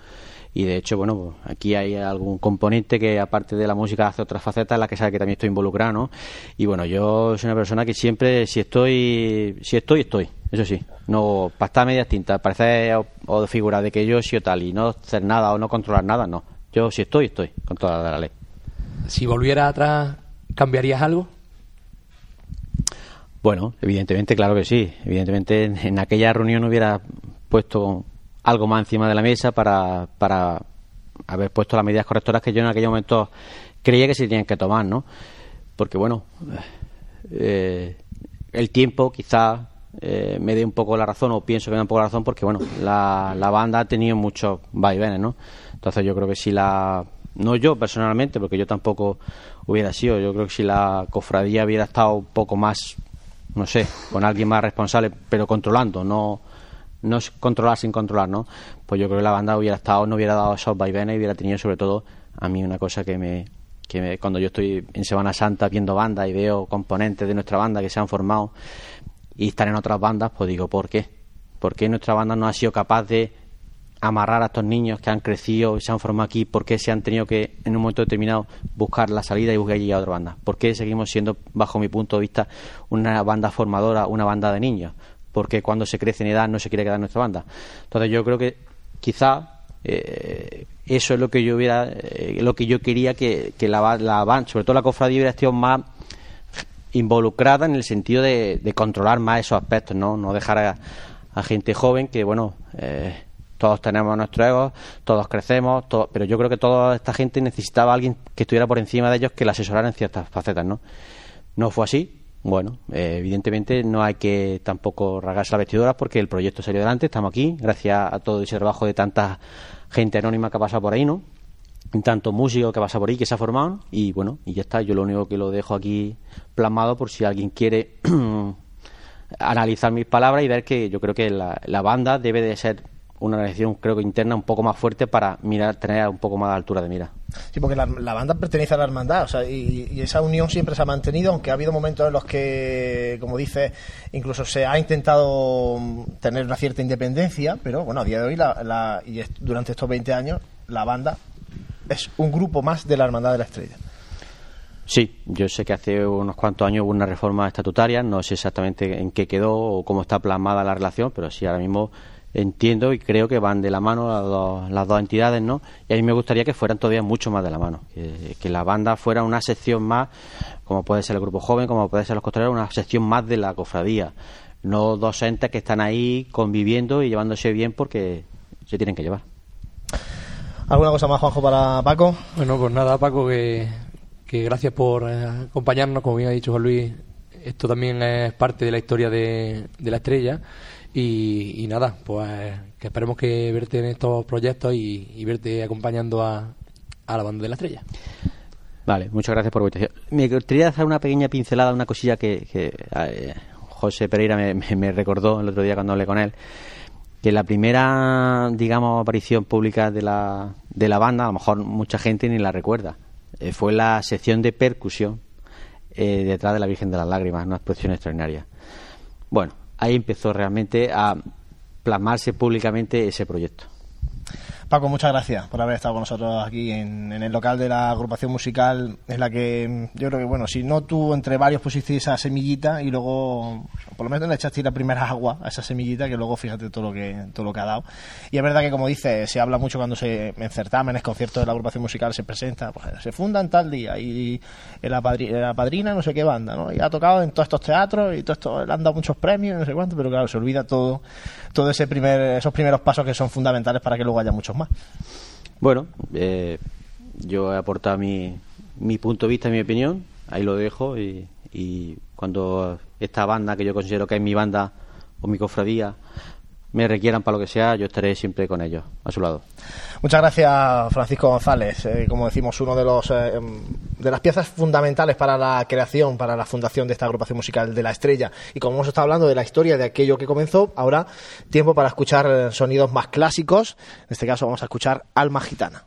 Y de hecho, bueno, pues, aquí hay algún componente que aparte de la música hace otras facetas en las que sabe que también estoy involucrado, ¿no? Y bueno, yo soy una persona que siempre, si estoy, si estoy, estoy. Eso sí, no para estar a medias tintas, parecer o, o de que yo he sido tal y no hacer nada o no controlar nada, no. Yo si estoy, estoy, con toda la ley. Si volviera atrás, ¿cambiarías algo? Bueno, evidentemente, claro que sí. Evidentemente, en, en aquella reunión hubiera puesto algo más encima de la mesa para, para haber puesto las medidas correctoras que yo en aquel momento creía que se tenían que tomar, ¿no? Porque, bueno, eh, el tiempo quizá eh, me dé un poco la razón, o pienso que me da un poco la razón, porque, bueno, la, la banda ha tenido muchos vaivenes, ¿no? Entonces, yo creo que si la. No yo personalmente, porque yo tampoco hubiera sido. Yo creo que si la cofradía hubiera estado un poco más no sé, con alguien más responsable, pero controlando, no no es controlar sin controlar, ¿no? Pues yo creo que la banda hubiera estado, no hubiera dado esos vaivenes y hubiera tenido sobre todo a mí una cosa que me, que me- cuando yo estoy en Semana Santa viendo bandas y veo componentes de nuestra banda que se han formado y están en otras bandas, pues digo, ¿por qué? ¿Por qué nuestra banda no ha sido capaz de amarrar a estos niños que han crecido y se han formado aquí? ¿Por qué se han tenido que, en un momento determinado, buscar la salida y buscar allí a otra banda? ¿Por qué seguimos siendo, bajo mi punto de vista, una banda formadora, una banda de niños? ¿Por qué cuando se crece en edad no se quiere quedar en nuestra banda? Entonces yo creo que quizá eh, eso es lo que yo hubiera, eh, lo que yo quería que, que la, la sobre todo la cofradía, hubiera más involucrada en el sentido de, controlar más esos aspectos, no, no dejar a, gente joven que, bueno, eh, Todos tenemos nuestro ego, todos crecemos, pero yo creo que toda esta gente necesitaba a alguien que estuviera por encima de ellos que la asesorara en ciertas facetas, ¿no? No fue así. Bueno, eh, evidentemente no hay que tampoco rasgarse las vestiduras porque el proyecto salió adelante, estamos aquí, gracias a todo ese trabajo de tanta gente anónima que ha pasado por ahí, ¿no? Tanto músico que pasa por ahí que se ha formado y bueno y ya está. Yo lo único que lo dejo aquí plasmado por si alguien quiere analizar mis palabras y ver que yo creo que la, banda debe de ser una organización creo que interna un poco más fuerte para mirar tener un poco más de altura de mira Sí, porque la, banda pertenece a la hermandad, o sea, y, esa unión siempre se ha mantenido, aunque ha habido momentos en los que, como dices, incluso se ha intentado tener una cierta independencia, pero bueno, a día de hoy, la, y durante estos 20 años, la banda es un grupo más de la hermandad de la estrella. Sí, yo sé que hace unos cuantos años hubo una reforma estatutaria, no sé exactamente en qué quedó o cómo está plasmada la relación, pero sí ahora mismo entiendo y creo que van de la mano las dos, las dos entidades, ¿no? Y a mí me gustaría que fueran todavía mucho más de la mano, que, la banda fuera una sección más, como puede ser el grupo joven, como puede ser los costaleros, una sección más de la cofradía, no dos entes que están ahí conviviendo y llevándose bien porque se tienen que llevar. ¿Alguna cosa más, Juanjo, para Paco? Bueno, pues nada, Paco, que, que gracias por eh, acompañarnos. Como bien ha dicho Juan Luis, esto también es parte de la historia de, de la estrella. Y, y nada, pues que esperemos que verte en estos proyectos y, y verte acompañando a, a la banda de la estrella. Vale, muchas gracias por la. Me gustaría hacer una pequeña pincelada, una cosilla que, que, eh, José Pereira me, me- me recordó el otro día cuando hablé con él, que la primera, digamos, aparición pública de la, de la banda, a lo mejor mucha gente ni la recuerda, eh, fue la sección de percusión eh, detrás de la Virgen de las Lágrimas, una exposición extraordinaria. Bueno, ahí empezó realmente a plasmarse públicamente ese proyecto. Paco, muchas gracias por haber estado con nosotros aquí en, el local de la agrupación musical, en la que mm, yo creo que, bueno, si no tú entre varios pusisteis esa semillita y luego, por lo menos le echasteis la primera agua a esa semillita, que luego fíjate todo lo que todo lo que ha dado. Y es verdad que, como dice, se habla mucho cuando se en certámenes, conciertos de la agrupación musical se presenta, pues se fundan tal día y la, padri- en la padrina no sé qué banda, ¿no? Y ha tocado en todos estos teatros y todo esto, le han dado muchos premios no sé cuánto, pero claro, se olvida todo, todo ese primer, esos primeros pasos que son fundamentales para que luego haya muchos más. Bueno, eh, yo he aportado mi, punto de vista mi opinión, ahí lo dejo y cuando esta banda, que yo considero que es mi banda o mi cofradía, me requieran para lo que sea, yo estaré siempre con ellos, a su lado. Muchas gracias, Francisco González. Eh, como decimos, uno de los eh, em, de las piezas fundamentales para la creación, para la fundación de esta agrupación musical de la Estrella. Y como hemos estado hablando de la historia de aquello que comenzó, ahora tiempo para escuchar eh, sonidos más clásicos. En este caso vamos a escuchar Alma Gitana.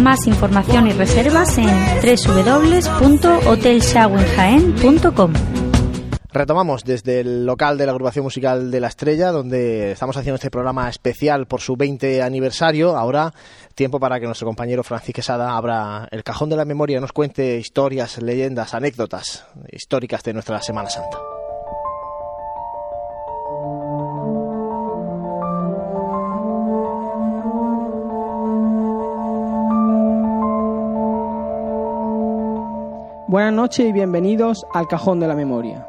Más información y reservas en www.hotelshawenjaen.com. Retomamos desde el local de la agrupación musical de La Estrella, donde estamos haciendo este programa especial por su 20 aniversario. Ahora, tiempo para que nuestro compañero Francis Quesada abra el cajón de la memoria y nos cuente historias, leyendas, anécdotas históricas de nuestra Semana Santa. Buenas noches y bienvenidos al Cajón de la Memoria.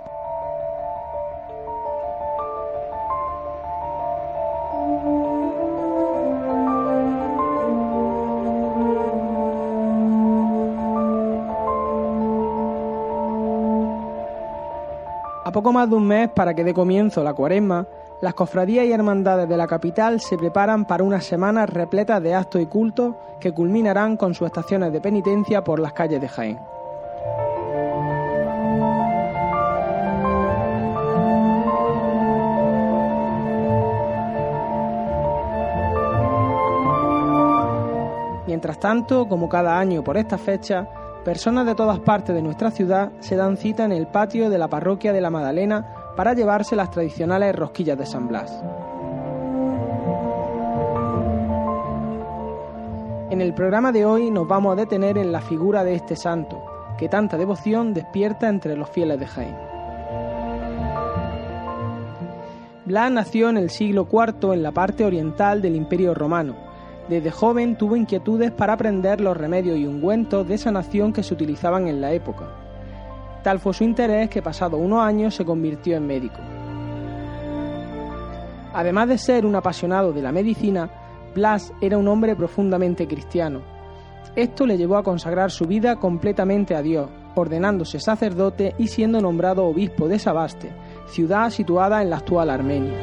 A poco más de un mes para que dé comienzo la cuaresma, las cofradías y hermandades de la capital se preparan para unas semanas repletas de actos y cultos que culminarán con sus estaciones de penitencia por las calles de Jaén. Mientras tanto, como cada año por esta fecha, personas de todas partes de nuestra ciudad se dan cita en el patio de la parroquia de la Madalena para llevarse las tradicionales rosquillas de San Blas. En el programa de hoy nos vamos a detener en la figura de este santo, que tanta devoción despierta entre los fieles de Jaén. Blas nació en el siglo IV en la parte oriental del Imperio Romano. Desde joven tuvo inquietudes para aprender los remedios y ungüentos de sanación que se utilizaban en la época. Tal fue su interés que pasado unos años se convirtió en médico. Además de ser un apasionado de la medicina, Blas era un hombre profundamente cristiano. Esto le llevó a consagrar su vida completamente a Dios, ordenándose sacerdote y siendo nombrado obispo de Sabaste, ciudad situada en la actual Armenia.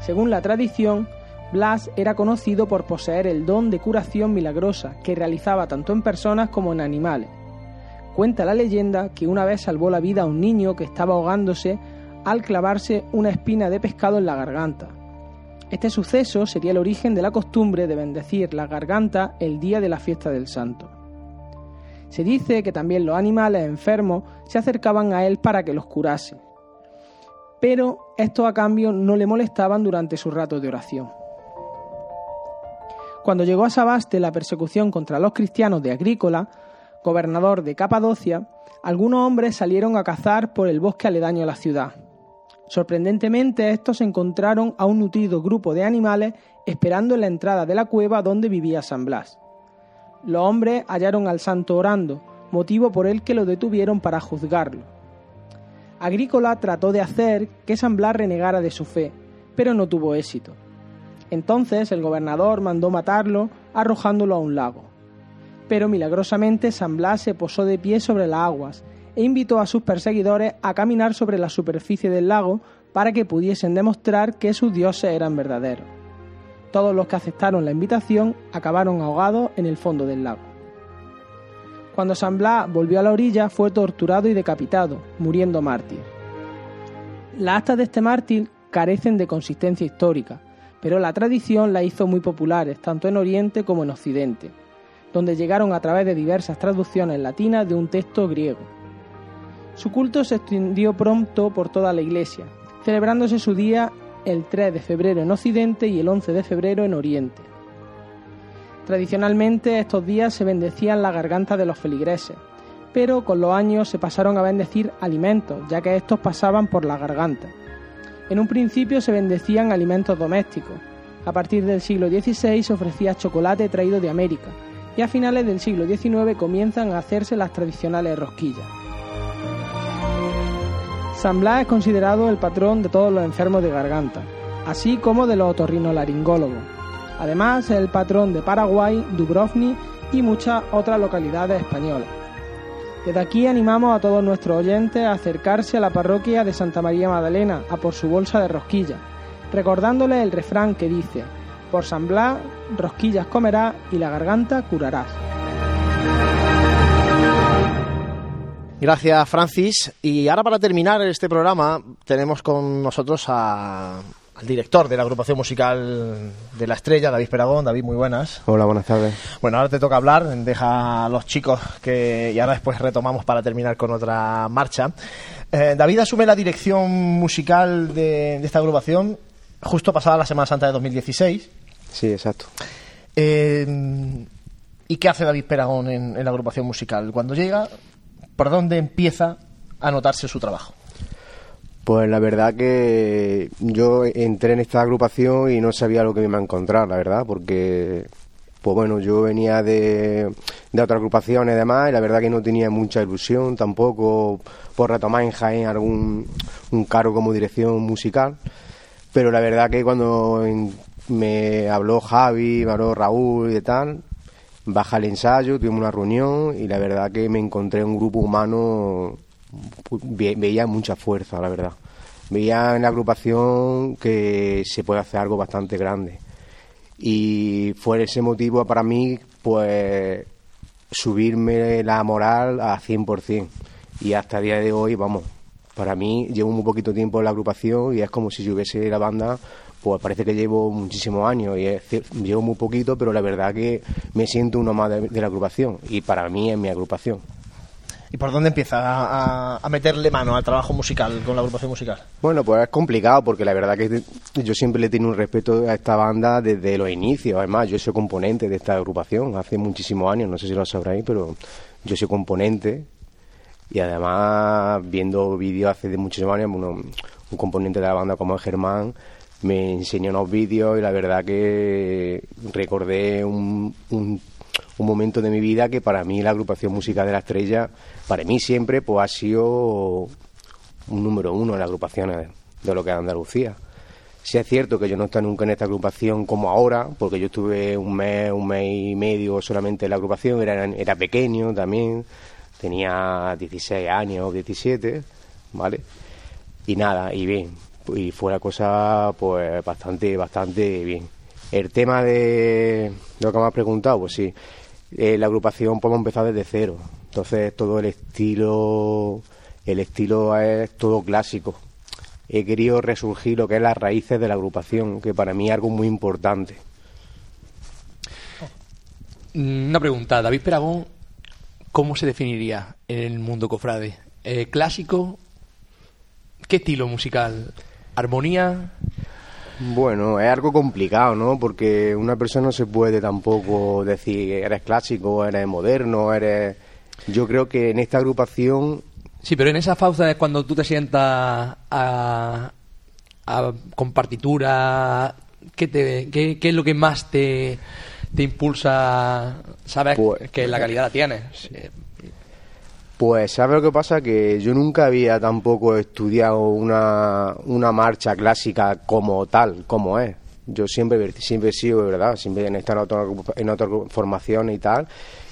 Según la tradición, Blas era conocido por poseer el don de curación milagrosa que realizaba tanto en personas como en animales. Cuenta la leyenda que una vez salvó la vida a un niño que estaba ahogándose al clavarse una espina de pescado en la garganta. Este suceso sería el origen de la costumbre de bendecir la garganta el día de la fiesta del santo. Se dice que también los animales enfermos se acercaban a él para que los curase, pero estos a cambio no le molestaban durante sus ratos de oración. Cuando llegó a Sabaste la persecución contra los cristianos de Agrícola, gobernador de Capadocia, algunos hombres salieron a cazar por el bosque aledaño a la ciudad. Sorprendentemente, estos encontraron a un nutrido grupo de animales esperando en la entrada de la cueva donde vivía San Blas. Los hombres hallaron al santo orando, motivo por el que lo detuvieron para juzgarlo. Agrícola trató de hacer que San Blas renegara de su fe, pero no tuvo éxito. Entonces el gobernador mandó matarlo arrojándolo a un lago. Pero milagrosamente San Blas se posó de pie sobre las aguas e invitó a sus perseguidores a caminar sobre la superficie del lago para que pudiesen demostrar que sus dioses eran verdaderos. Todos los que aceptaron la invitación acabaron ahogados en el fondo del lago. Cuando San Blas volvió a la orilla fue torturado y decapitado, muriendo mártir. Las actas de este mártir carecen de consistencia histórica, pero la tradición la hizo muy populares tanto en Oriente como en Occidente, donde llegaron a través de diversas traducciones latinas de un texto griego. Su culto se extendió pronto por toda la Iglesia, celebrándose su día el 3 de febrero en Occidente y el 11 de febrero en Oriente. Tradicionalmente estos días se bendecían la garganta de los feligreses, pero con los años se pasaron a bendecir alimentos, ya que estos pasaban por la garganta. En un principio se bendecían alimentos domésticos. A partir del siglo XVI se ofrecía chocolate traído de América y a finales del siglo XIX comienzan a hacerse las tradicionales rosquillas. San Blas es considerado el patrón de todos los enfermos de garganta, así como de los otorrinolaringólogos. Además, es el patrón de Paraguay, Dubrovnik y muchas otras localidades españolas. Desde aquí animamos a todos nuestros oyentes a acercarse a la parroquia de Santa María Magdalena a por su bolsa de rosquillas, recordándoles el refrán que dice, por San Blas, rosquillas comerás y la garganta curarás. Gracias, Francis. Y ahora para terminar este programa tenemos con nosotros a, al director de la agrupación musical de La Estrella, David Peragón. David, muy buenas. Hola, buenas tardes. Bueno, ahora te toca hablar, deja a los chicos que y ahora después retomamos para terminar con otra marcha. Eh, David asume la dirección musical de, de, esta agrupación justo pasada la Semana Santa de 2016. Sí, exacto. Eh, ¿Y qué hace David Peragón en, en la agrupación musical? Cuando llega, ¿por dónde empieza a notarse su trabajo? Pues la verdad que yo entré en esta agrupación y no sabía lo que me iba a encontrar, la verdad, porque, pues bueno, yo venía de, de otras agrupaciones y demás, y la verdad que no tenía mucha ilusión tampoco por retomar en Jaén algún un cargo como dirección musical, pero la verdad que cuando me habló Javi, me habló Raúl y tal, baja el ensayo, tuvimos una reunión y la verdad que me encontré un grupo humano veía mucha fuerza, la verdad. Veía en la agrupación que se puede hacer algo bastante grande. Y fue ese motivo para mí, pues, subirme la moral a 100%. Y hasta el día de hoy, vamos, para mí llevo muy poquito tiempo en la agrupación y es como si yo hubiese la banda, pues parece que llevo muchísimos años y es, llevo muy poquito, pero la verdad que me siento uno más de, de la agrupación y para mí es mi agrupación. ¿Y por dónde empieza a, meterle mano al trabajo musical con la agrupación musical? Bueno, pues es complicado porque la verdad que yo siempre le tengo un respeto a esta banda desde los inicios. Además, yo soy componente de esta agrupación hace muchísimos años, no sé si lo sabréis, pero yo soy componente y además viendo vídeos hace de muchísimos años, uno, un componente de la banda como Germán me enseñó unos vídeos y la verdad que recordé un un momento de mi vida que para mí la agrupación musical de la estrella, para mí siempre, pues ha sido un número uno en las agrupaciones de lo que es Andalucía. Sí es cierto que yo no estoy nunca en esta agrupación como ahora, porque yo estuve un mes, un mes y medio solamente en la agrupación, era, era pequeño también, tenía 16 años, 17, ¿vale? Y nada, y bien, y fue la cosa pues bastante, bastante bien. El tema de lo que me has preguntado, pues sí, eh, la agrupación podemos empezar desde cero. Entonces todo el estilo, el estilo es todo clásico. He querido resurgir lo que es las raíces de la agrupación, que para mí es algo muy importante. Una pregunta, David Peragón, ¿cómo se definiría en el mundo cofrade? Eh, ¿Clásico? ¿Qué estilo musical? ¿Armonía? Bueno, es algo complicado, ¿no? Porque una persona no se puede tampoco decir eres clásico, eres moderno, eres... Yo creo que en esta agrupación... Sí, pero en esa fausa es cuando tú te sientas a, a, con partitura, ¿qué, te, qué, ¿qué es lo que más te, te impulsa? Sabes pues, que la calidad la tienes. Pues ¿sabes lo que pasa? Que yo nunca había tampoco estudiado una, una marcha clásica como tal, como es. Yo siempre, siempre he sido, ¿verdad? Siempre he estado en otra, en otra formación y tal.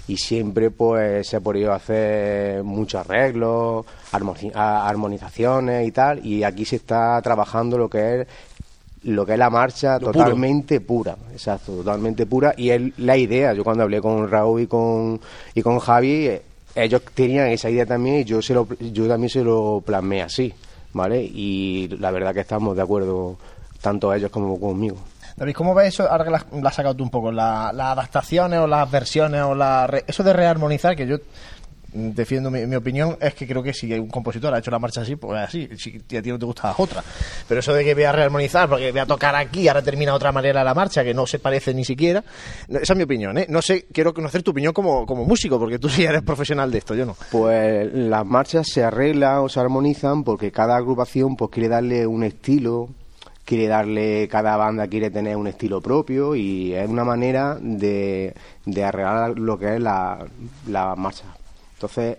Y siempre pues se ha podido hacer muchos arreglos, armonizaciones y tal. Y aquí se está trabajando lo que es lo que es la marcha lo totalmente puro. pura, exacto, totalmente pura y es la idea. Yo cuando hablé con Raúl y con y con Javi ellos tenían esa idea también y yo, se lo, yo también se lo plasmé así, ¿vale? Y la verdad que estamos de acuerdo tanto ellos como conmigo. David, ¿cómo ves eso? Ahora que la, la has sacado tú un poco, las la adaptaciones o las versiones o la eso de rearmonizar, que yo defiendo mi, opinión, es que creo que si un compositor ha hecho la marcha así, pues así, si a ti no te gusta otra. Pero eso de que voy a rearmonizar, porque voy a tocar aquí, ahora termina de otra manera la marcha, que no se parece ni siquiera, esa es mi opinión, ¿eh? No sé, quiero conocer tu opinión como, como músico, porque tú sí eres profesional de esto, yo no. Pues las marchas se arreglan o se armonizan porque cada agrupación pues quiere darle un estilo, quiere darle, cada banda quiere tener un estilo propio y es una manera de, de arreglar lo que es la, la marcha. Entonces,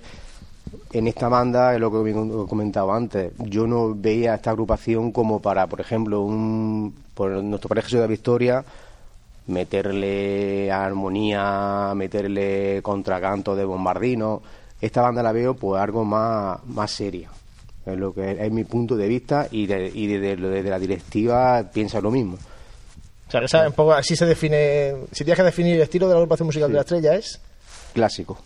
en esta banda, es lo que he comentado antes, yo no veía esta agrupación como para, por ejemplo, un, por nuestro pareja de Victoria, meterle armonía, meterle contracanto de bombardino. Esta banda la veo pues algo más, más seria. Es lo que es, mi punto de vista y, de, y desde, desde la directiva piensa lo mismo. O sea, esa, un poco así se define. Si tienes que definir el estilo de la agrupación musical de la estrella, es. Clásico.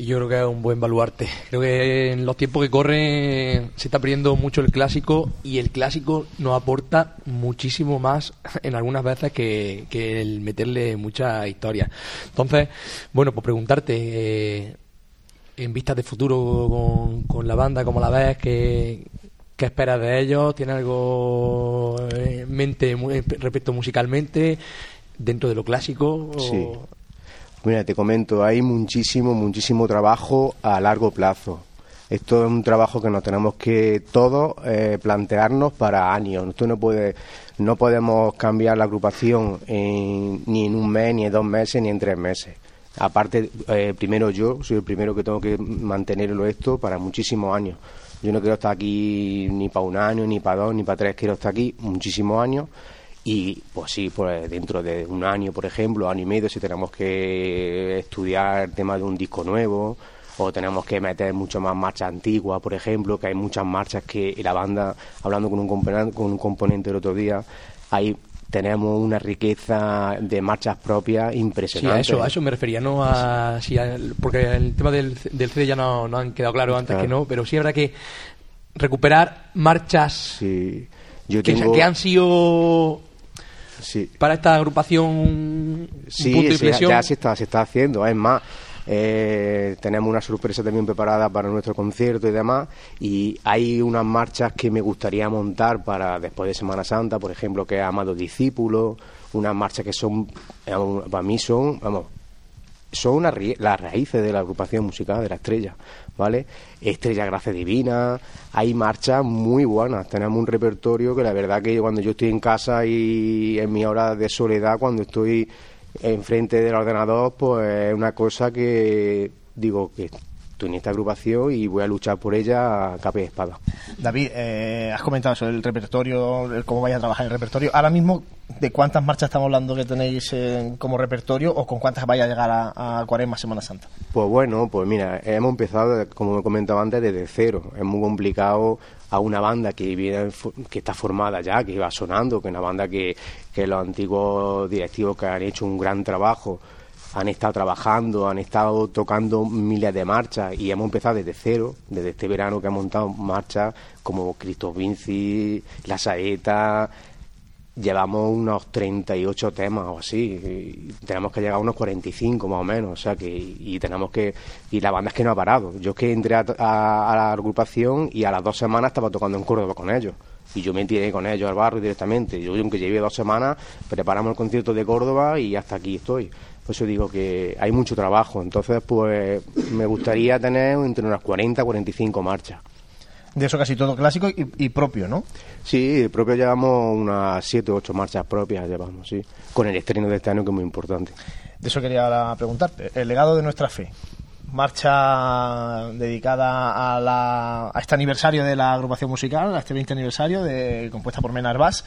Y yo creo que es un buen baluarte. Creo que en los tiempos que corren se está perdiendo mucho el clásico y el clásico nos aporta muchísimo más en algunas veces que, que el meterle mucha historia. Entonces, bueno, pues preguntarte, eh, en vistas de futuro con, con la banda, ¿cómo la ves? ¿Qué, ¿Qué esperas de ellos? ¿Tiene algo en mente muy- respecto musicalmente dentro de lo clásico? Sí. Mira, te comento, hay muchísimo, muchísimo trabajo a largo plazo. Esto es un trabajo que nos tenemos que todos eh, plantearnos para años. Esto no puede, no podemos cambiar la agrupación en- ni en un mes, ni en dos meses, ni en tres meses. Aparte, eh, primero yo soy el primero que tengo que mantenerlo esto para muchísimos años. Yo no quiero estar aquí ni para un año, ni para dos, ni para tres. Quiero estar aquí muchísimos años y pues sí, pues dentro de un año, por ejemplo, año y medio, si tenemos que estudiar el tema de un disco nuevo o tenemos que meter mucho más marchas antiguas, por ejemplo, que hay muchas marchas que la banda, hablando con un componente, con un componente el otro día, ahí tenemos una riqueza de marchas propias Sí, impresionante. a eso, a eso me refería, no a, porque el tema del, del CD ya no, no han quedado claro antes Claro. que no, pero sí habrá que recuperar marchas Yo que, tengo- que han sido Sí. para esta agrupación Sí, punto de sí, inflexión. ya se está, se está haciendo. Es más, eh, tenemos una sorpresa también preparada para nuestro concierto y demás. Y hay unas marchas que me gustaría montar para después de Semana Santa, por ejemplo, que es Amado Discípulo. Unas marchas que son, para mí son, vamos, son una las raíces de la agrupación musical de la estrella, ¿vale? Estrella Gracia Divina, hay marchas muy buenas, tenemos un repertorio que la verdad que cuando yo estoy en casa y en mi hora de soledad, cuando estoy enfrente del ordenador, pues es una cosa que digo que estoy en esta agrupación y voy a luchar por ella a capa y espada. David, eh, has comentado eso, el repertorio, el cómo vais a trabajar el repertorio. Ahora mismo, ¿de cuántas marchas estamos hablando que tenéis eh, como repertorio o con cuántas vais a llegar a, a Cuaresma, Semana Santa? Pues bueno, pues mira, hemos empezado, como he comentado antes, desde cero. Es muy complicado a una banda que viene, que está formada ya, que iba sonando, que es una banda que, que los antiguos directivos que han hecho un gran trabajo han estado trabajando, han estado tocando miles de marchas y hemos empezado desde cero, desde este verano que han montado marchas como Cristo Vinci, La Saeta, llevamos unos 38 temas o así, y tenemos que llegar a unos 45 más o menos, o sea que, y tenemos que, y la banda es que no ha parado. Yo es que entré a, a- a la agrupación y a las dos semanas estaba tocando en Córdoba con ellos. Y yo me tiré con ellos al barrio directamente. Yo, aunque llevé dos semanas, preparamos el concierto de Córdoba y hasta aquí estoy. Por eso digo que hay mucho trabajo. Entonces, pues, me gustaría tener entre unas 40 45 marchas. De eso casi todo clásico y, y propio, ¿no? Sí, propio llevamos unas 7 o 8 marchas propias, llevamos, sí. Con el estreno de este año que es muy importante. De eso quería preguntarte. El legado de nuestra fe. Marcha dedicada a, la, a este aniversario de la agrupación musical, a este 20 aniversario, de, compuesta por Mena Arbás.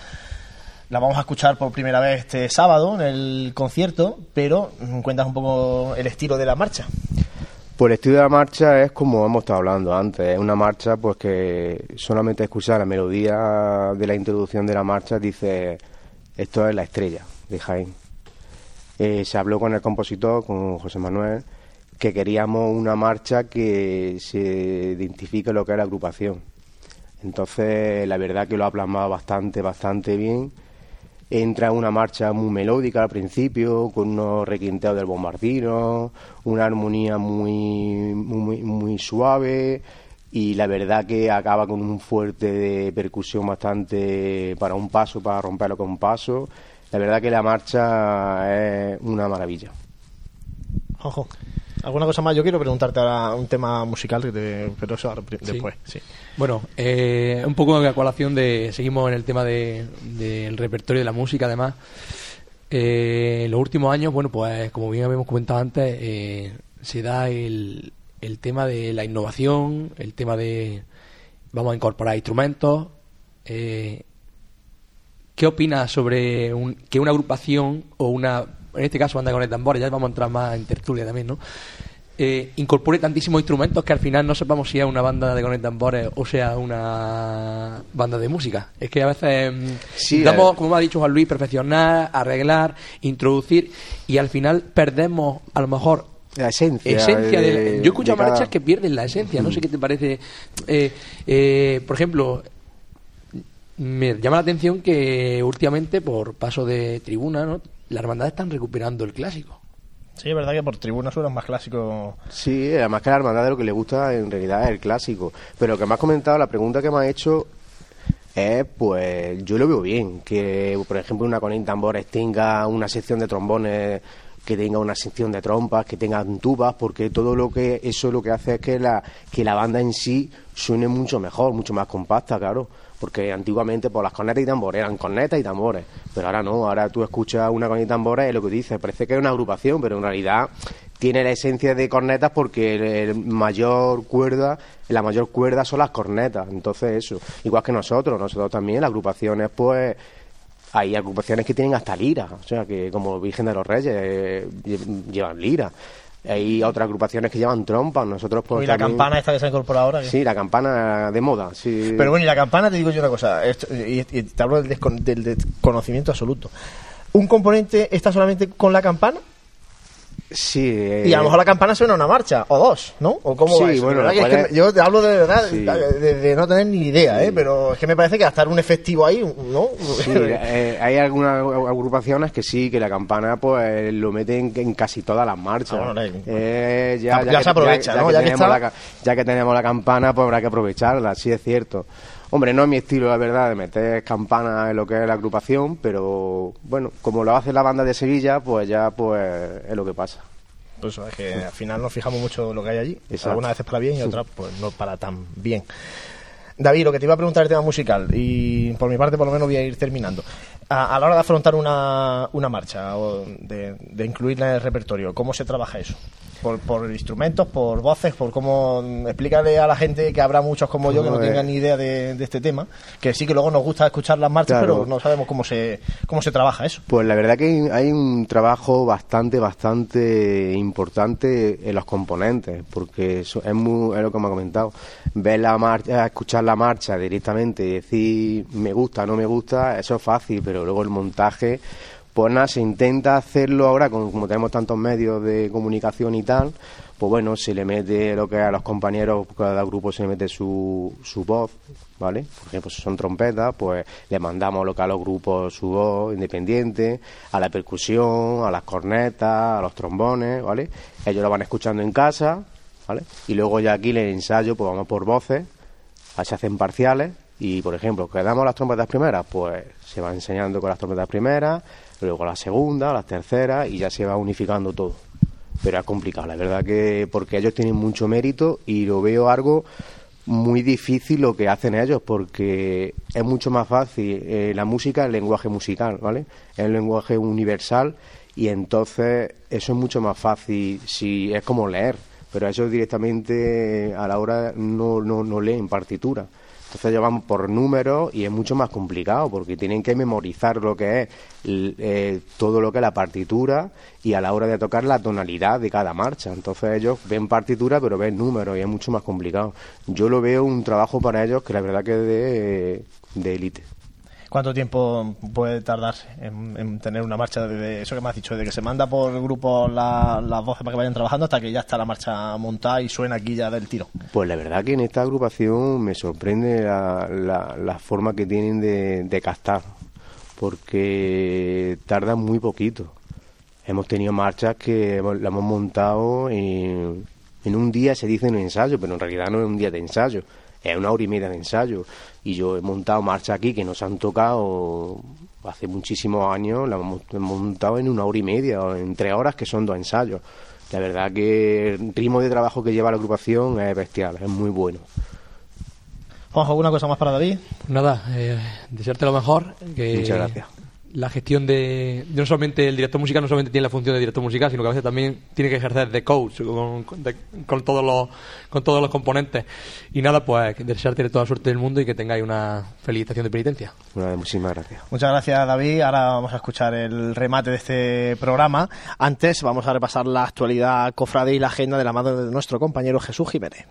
La vamos a escuchar por primera vez este sábado en el concierto, pero mm, cuentas un poco el estilo de la marcha. Pues el estilo de la marcha es como hemos estado hablando antes, es una marcha pues que solamente escuchar la melodía de la introducción de la marcha dice esto es la estrella de Jaén. Eh, se habló con el compositor, con José Manuel, que queríamos una marcha que se identifique lo que es la agrupación. Entonces, la verdad que lo ha plasmado bastante, bastante bien. Entra una marcha muy melódica al principio, con unos requinteos del bombardino, una armonía muy, muy, muy suave y la verdad que acaba con un fuerte de percusión bastante para un paso, para romperlo con un paso. La verdad que la marcha es una maravilla. Ojo. ¿Alguna cosa más? Yo quiero preguntarte ahora un tema musical, que te- pero eso ahora pri- Sí. después. Sí. Bueno, eh, un poco de colación de. Seguimos en el tema de- del repertorio de la música, además. Eh, en los últimos años, bueno, pues como bien habíamos comentado antes, eh, se da el, el tema de la innovación, el tema de. Vamos a incorporar instrumentos. eh, ¿qué opinas sobre un- que una agrupación o una, en este caso banda con el tambor, ya vamos a entrar más en tertulia también, ¿no? Eh, incorpore tantísimos instrumentos que al final no sepamos si es una banda de con el tambores o sea una banda de música. Es que a veces mm, Sí, eh. como me ha dicho Juan Luis, perfeccionar, arreglar, introducir y al final perdemos a lo mejor La esencia. esencia de- del- yo he escuchado de cada- marchas que pierden la esencia no sé qué te parece Eh, eh, por ejemplo me llama la atención que últimamente por paso de tribuna ¿no? Las hermandades están recuperando el clásico Sí, es verdad que por tribuna suenan más clásicos. Sí, además que a la hermandad de lo que le gusta en realidad es el clásico. Pero lo que me has comentado, la pregunta que me has hecho es, pues, yo lo veo bien. Que, por ejemplo, una con tambores tenga una sección de trombones, que tenga una sección de trompas, que tengan tubas, porque todo lo que, eso lo que hace es que la, que la banda en sí suene mucho mejor, mucho más compacta, claro. Porque antiguamente, pues las cornetas y tambores eran cornetas y tambores. Pero ahora no, ahora tú escuchas una con y tambores y lo que dices, parece que es una agrupación, pero en realidad tiene la esencia de cornetas porque el, el mayor cuerda, la mayor cuerda son las cornetas. Entonces eso, igual que nosotros, nosotros también, las agrupaciones, pues hay agrupaciones que tienen hasta lira, o sea que como Virgen de los Reyes eh, lle- llevan lira. Hay otras agrupaciones que llevan trompas, nosotros pues y la también- campana esta que se ha incorporado ahora. Sí, la campana de moda, sí. Pero bueno, y la campana, te digo yo una cosa, esto- y, y te hablo del, descon- del desconocimiento absoluto. ¿Un componente está solamente con la campana? Sí, eh, Y a lo mejor la campana suena una marcha, o dos, ¿no? ¿O cómo Sí, va eso? bueno, que es yo te hablo de verdad, Sí. de, de no tener ni idea, ¿eh? Pero es que me parece que hasta un efectivo ahí, ¿no? Sí, eh, hay algunas agrupaciones que sí, que la campana pues lo meten en casi todas las marchas. Ah, bueno, eh, Eh, ya- ya se aprovecha, ¿no? que Ya que tenemos está- la ya que tenemos la campana, pues habrá que aprovecharla, sí es cierto. Hombre, no es mi estilo, la verdad, de meter campana en lo que es la agrupación, pero bueno, como lo hace la banda de Sevilla, pues ya pues es lo que pasa. Pues eso, es que al final nos fijamos mucho en lo que hay allí. Exacto. Algunas veces para bien y otras pues no para tan bien. David, lo que te iba a preguntar el tema musical, y por mi parte por lo menos voy a ir terminando. A, a la hora de afrontar una, una marcha o de, de incluirla en el repertorio, ¿cómo se trabaja eso? ¿Por, por instrumentos, por voces, por cómo... Explícale a la gente que habrá muchos como yo que no tengan ni idea de, de este tema, que sí que luego nos gusta escuchar las marchas, Claro. pero no sabemos cómo se, cómo se trabaja eso. Pues la verdad que hay un trabajo bastante, bastante importante en los componentes, porque eso es, muy, es lo que me ha comentado. Ver la marcha, escuchar la marcha directamente y decir me gusta, no me gusta, eso es fácil, pero luego el montaje, pues nada, se intenta hacerlo ahora, con- como tenemos tantos medios de comunicación y tal, pues bueno, se le mete lo que a los compañeros, cada grupo se le mete su, su voz, ¿vale? Por ejemplo, si son trompetas, pues le mandamos lo que a los grupos su voz independiente, a la percusión, a las cornetas, a los trombones, ¿vale? Ellos lo van escuchando en casa, ¿vale? Y luego ya aquí en el ensayo, pues vamos por voces, se hacen parciales y, por ejemplo, quedamos las trompetas primeras, pues se va enseñando con las trompetas primeras, luego la segunda, las terceras y ya se va unificando todo. Pero es complicado, la verdad que porque ellos tienen mucho mérito y lo veo algo muy difícil lo que hacen ellos porque es mucho más fácil eh, la música el lenguaje musical vale es el lenguaje universal y entonces eso es mucho más fácil si es como leer pero ellos directamente a la hora no, no, no leen partitura entonces ellos van por números y es mucho más complicado porque tienen que memorizar lo que es eh, todo lo que es la partitura y a la hora de tocar la tonalidad de cada marcha. Entonces ellos ven partitura pero ven números y es mucho más complicado. Yo lo veo un trabajo para ellos que la verdad que es de élite. ¿Cuánto tiempo puede tardarse en, en tener una marcha de eso que me has dicho, de que se manda por grupos la- las voces para que vayan trabajando hasta que ya está la marcha montada y suena aquí ya del tiro? Pues la verdad que en esta agrupación me sorprende la, la, la forma que tienen de, de captar, porque tardan muy poquito. Hemos tenido marchas que hemos- la hemos montado en, en un día, se dice en ensayo, pero en realidad no es un día de ensayo, es una hora y media de ensayo. Y yo he montado marchas aquí que nos han tocado hace muchísimos años, la hemos hemos montado en una hora y media, o en tres horas, que son dos ensayos. La verdad que el ritmo de trabajo que lleva la agrupación es bestial, es muy bueno. Juanjo, ¿alguna cosa más para David? Pues nada, eh, desearte lo mejor. Que Muchas gracias. La gestión de, no solamente el director musical no solamente tiene la función de director musical sino que a veces también tiene que ejercer de coach con, con, todos los con todos los componentes. Y nada pues desearte toda la suerte del mundo y que tengáis una feliz estación de penitencia. Muchísimas gracias. Muchas gracias David. Ahora vamos a escuchar el remate de este programa. Antes vamos a repasar la actualidad cofrade y la agenda de la mano de nuestro compañero Jesús Jiménez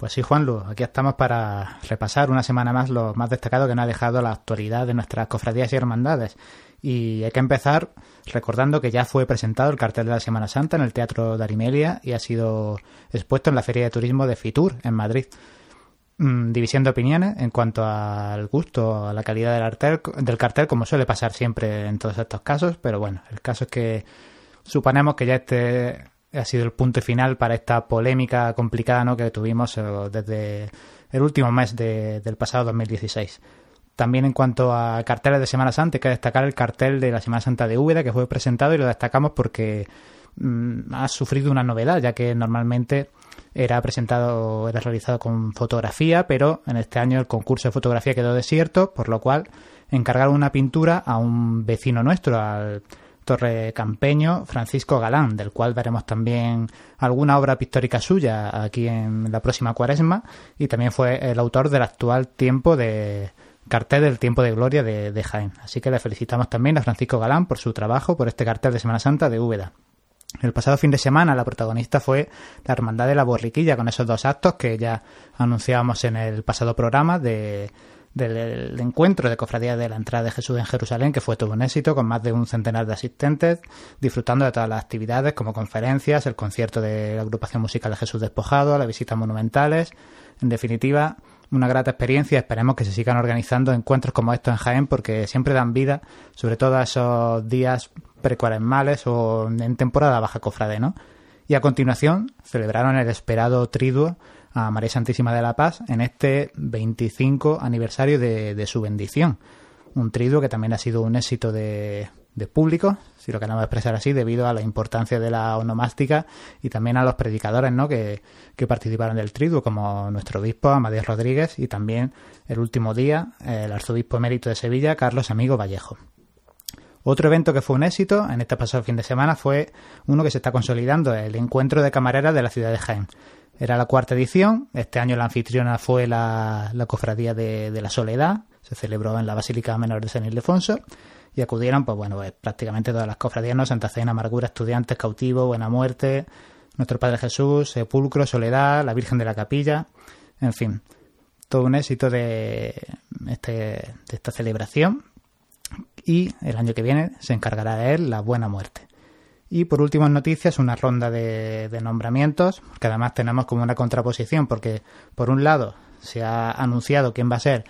pues sí, Juanlu, aquí estamos para repasar una semana más lo más destacado que nos ha dejado la actualidad de nuestras cofradías y hermandades. Y hay que empezar recordando que ya fue presentado el cartel de la Semana Santa en el Teatro de Arimelia y ha sido expuesto en la Feria de Turismo de Fitur, en Madrid. Mm, división de opiniones en cuanto al gusto, a la calidad del cartel, del cartel, como suele pasar siempre en todos estos casos, pero bueno, el caso es que suponemos que ya este ha sido el punto final para esta polémica complicada ¿no? que tuvimos eh, desde el último mes del pasado 2016. También en cuanto a carteles de Semana Santa, hay que destacar el cartel de la Semana Santa de Úbeda que fue presentado y lo destacamos porque mm, ha sufrido una novedad, ya que normalmente era presentado, era realizado con fotografía, pero en este año el concurso de fotografía quedó desierto, por lo cual encargaron una pintura a un vecino nuestro, al torre campeño Francisco Galán, del cual veremos también alguna obra pictórica suya aquí en la próxima cuaresma, y también fue el autor del actual tiempo de cartel del tiempo de gloria de, de Jaén. Así que le felicitamos también a Francisco Galán por su trabajo, por este cartel de Semana Santa de Úbeda. El pasado fin de semana la protagonista fue la Hermandad de la Borriquilla con esos dos actos que ya anunciábamos en el pasado programa de del, encuentro de cofradía de la entrada de Jesús en Jerusalén, que fue todo un éxito, con más de un centenar de asistentes, disfrutando de todas las actividades como conferencias, el concierto de la agrupación musical de Jesús Despojado, las visitas monumentales. En definitiva, una grata experiencia. Esperemos que se sigan organizando encuentros como estos en Jaén, porque siempre dan vida, sobre todo a esos días precuaresmales o en temporada baja cofrade, ¿no? Y a continuación celebraron el esperado triduo a María Santísima de la Paz en este 25 aniversario de, su bendición. Un triduo que también ha sido un éxito de, público, si lo queremos expresar así, debido a la importancia de la onomástica y también a los predicadores ¿no? que, participaron del triduo, como nuestro obispo Amadeo Rodríguez y también el último día el arzobispo emérito de Sevilla, Carlos Amigo Vallejo. Otro evento que fue un éxito en este pasado fin de semana fue uno que se está consolidando, el encuentro de camareras de la ciudad de Jaén. Era la cuarta edición. Este año la anfitriona fue la, Cofradía de, la Soledad. Se celebró en la Basílica Menor de San Ildefonso. Y acudieron, pues bueno, pues, prácticamente todas las cofradías, ¿no? Santa Cena, Amargura, Estudiantes, Cautivo, Buena Muerte, Nuestro Padre Jesús, Sepulcro, Soledad, la Virgen de la Capilla. En fin, todo un éxito de, este, de esta celebración. Y el año que viene se encargará de él la Buena Muerte. Y por último en noticias, una ronda de, nombramientos, que además tenemos como una contraposición, porque por un lado se ha anunciado quién va a ser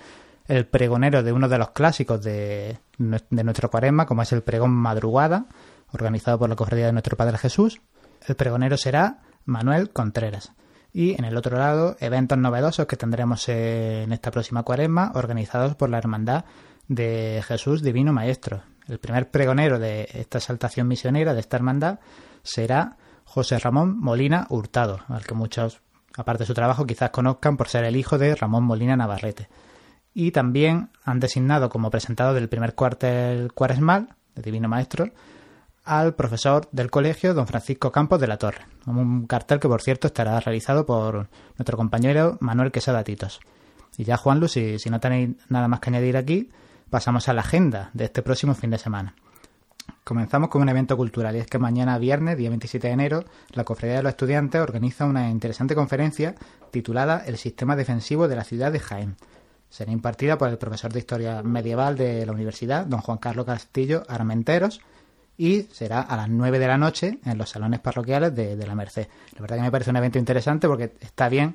el pregonero de uno de los clásicos de, de nuestro cuaresma, como es el pregón Madrugada, organizado por la Cofradía de Nuestro Padre Jesús. El pregonero será Manuel Contreras. Y en el otro lado, eventos novedosos que tendremos en esta próxima cuaresma, organizados por la Hermandad de Jesús Divino Maestro, el primer pregonero de esta exaltación misionera, de esta hermandad, será José Ramón Molina Hurtado, al que muchos, aparte de su trabajo, quizás conozcan por ser el hijo de Ramón Molina Navarrete. Y también han designado como presentado del primer cuartel cuaresmal, de Divino Maestro, al profesor del colegio, don Francisco Campos de la Torre. Un cartel que, por cierto, estará realizado por nuestro compañero Manuel Quesada Titos. Y ya, Juan si, si no tenéis nada más que añadir aquí, pasamos a la agenda de este próximo fin de semana. Comenzamos con un evento cultural y es que mañana viernes, día 27 de enero, la Cofradía de los Estudiantes organiza una interesante conferencia titulada El sistema defensivo de la ciudad de Jaén. Será impartida por el profesor de Historia Medieval de la Universidad, don Juan Carlos Castillo Armenteros, y será a las 9 de la noche en los salones parroquiales de, de la Merced. La verdad que me parece un evento interesante porque está bien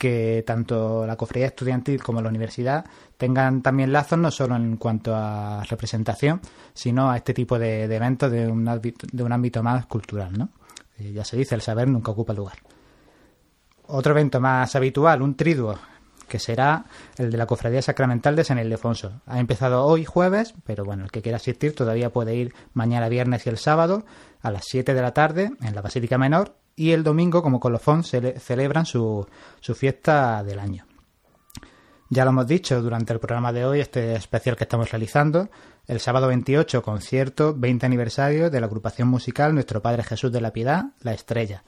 que tanto la cofradía estudiantil como la universidad tengan también lazos no solo en cuanto a representación, sino a este tipo de, eventos de un, ámbito, de un ámbito más cultural, ¿no? Ya se dice, el saber nunca ocupa lugar. Otro evento más habitual, un triduo, que será el de la Cofradía Sacramental de San Ildefonso. Ha empezado hoy jueves, pero bueno, el que quiera asistir todavía puede ir mañana viernes y el sábado a las 7 de la tarde en la Basílica Menor y el domingo, como colofón, celebran su, su fiesta del año. Ya lo hemos dicho durante el programa de hoy, este especial que estamos realizando, El sábado 28, concierto 20 aniversario de la agrupación musical Nuestro Padre Jesús de la Piedad, La Estrella.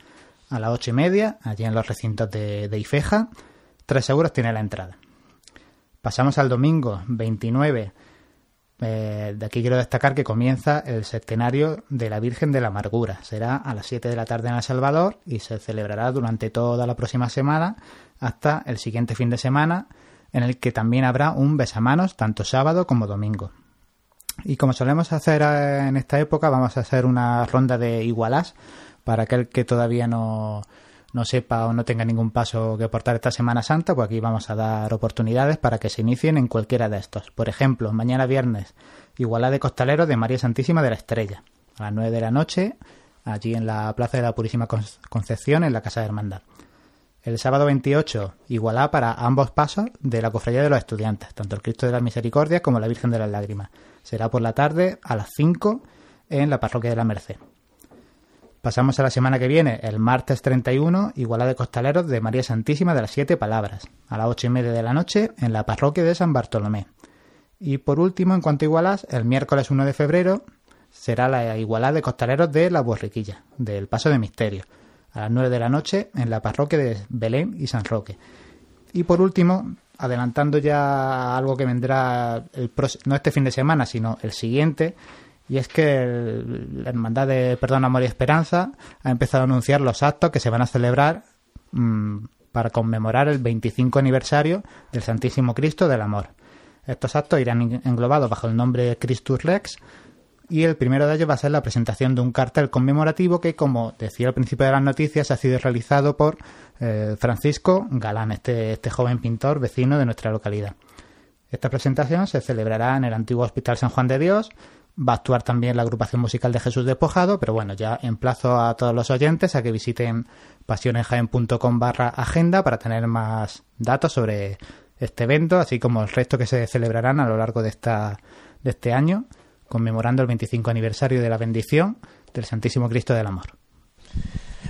A las ocho y media, allí en los recintos de, de Ifeja, tres euros tiene la entrada. Pasamos al domingo 29. Eh, de aquí quiero destacar que comienza el centenario de la Virgen de la Amargura. Será a las 7 de la tarde en El Salvador y se celebrará durante toda la próxima semana hasta el siguiente fin de semana, en el que también habrá un besamanos tanto sábado como domingo. Y como solemos hacer eh, en esta época, vamos a hacer una ronda de igualas para aquel que todavía no, no sepa o no tenga ningún paso que aportar esta Semana Santa, pues aquí vamos a dar oportunidades para que se inicien en cualquiera de estos. Por ejemplo, mañana viernes, Igualá de Costaleros de María Santísima de la Estrella, a las 9 de la noche, allí en la Plaza de la Purísima Concepción, en la Casa de Hermandad. El sábado 28, Igualá para ambos pasos de la Cofradía de los Estudiantes, tanto el Cristo de las Misericordias como la Virgen de las Lágrimas. Será por la tarde a las 5 en la Parroquia de la Merced. Pasamos a la semana que viene, el martes 31, Igualada de Costaleros de María Santísima de las Siete Palabras, a las ocho y media de la noche en la parroquia de San Bartolomé. Y por último, en cuanto a Igualas, el miércoles 1 de febrero será la Igualada de Costaleros de la Borriquilla, del Paso de Misterio, a las 9 de la noche en la parroquia de Belén y San Roque. Y por último, adelantando ya algo que vendrá el no este fin de semana, sino el siguiente, y es que la Hermandad de Perdón, Amor y Esperanza ha empezado a anunciar los actos que se van a celebrar mm, para conmemorar el 25 aniversario del Santísimo Cristo del Amor. Estos actos irán englobados bajo el nombre Christus Rex y el primero de ellos va a ser la presentación de un cartel conmemorativo que, como decía al principio de las noticias, ha sido realizado por eh, Francisco Galán, este, este joven pintor vecino de nuestra localidad. Esta presentación se celebrará en el antiguo Hospital San Juan de Dios, Va a actuar también la agrupación musical de Jesús Despojado, pero bueno, ya emplazo a todos los oyentes a que visiten pasionesjaen.com barra agenda para tener más datos sobre este evento, así como el resto que se celebrarán a lo largo de, esta, de este año, conmemorando el 25 aniversario de la bendición del Santísimo Cristo del Amor.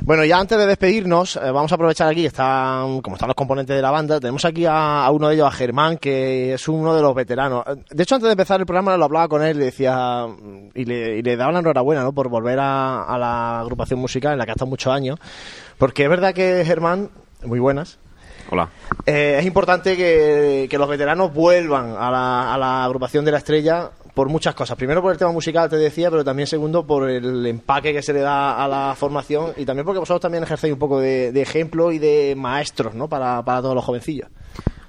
Bueno, ya antes de despedirnos, eh, vamos a aprovechar aquí, están, como están los componentes de la banda, tenemos aquí a, uno de ellos, a Germán, que es uno de los veteranos. De hecho, antes de empezar el programa lo hablaba con él y decía, y le, y le daba la enhorabuena, ¿no? Por volver a, la agrupación musical en la que ha estado muchos años. Porque es verdad que Germán, muy buenas, Hola. Eh, es importante que, que, los veteranos vuelvan a la, a la, agrupación de la estrella por muchas cosas. Primero por el tema musical, te decía, pero también segundo por el empaque que se le da a la formación y también porque vosotros también ejercéis un poco de, ejemplo y de maestros ¿no? para, para todos los jovencillos.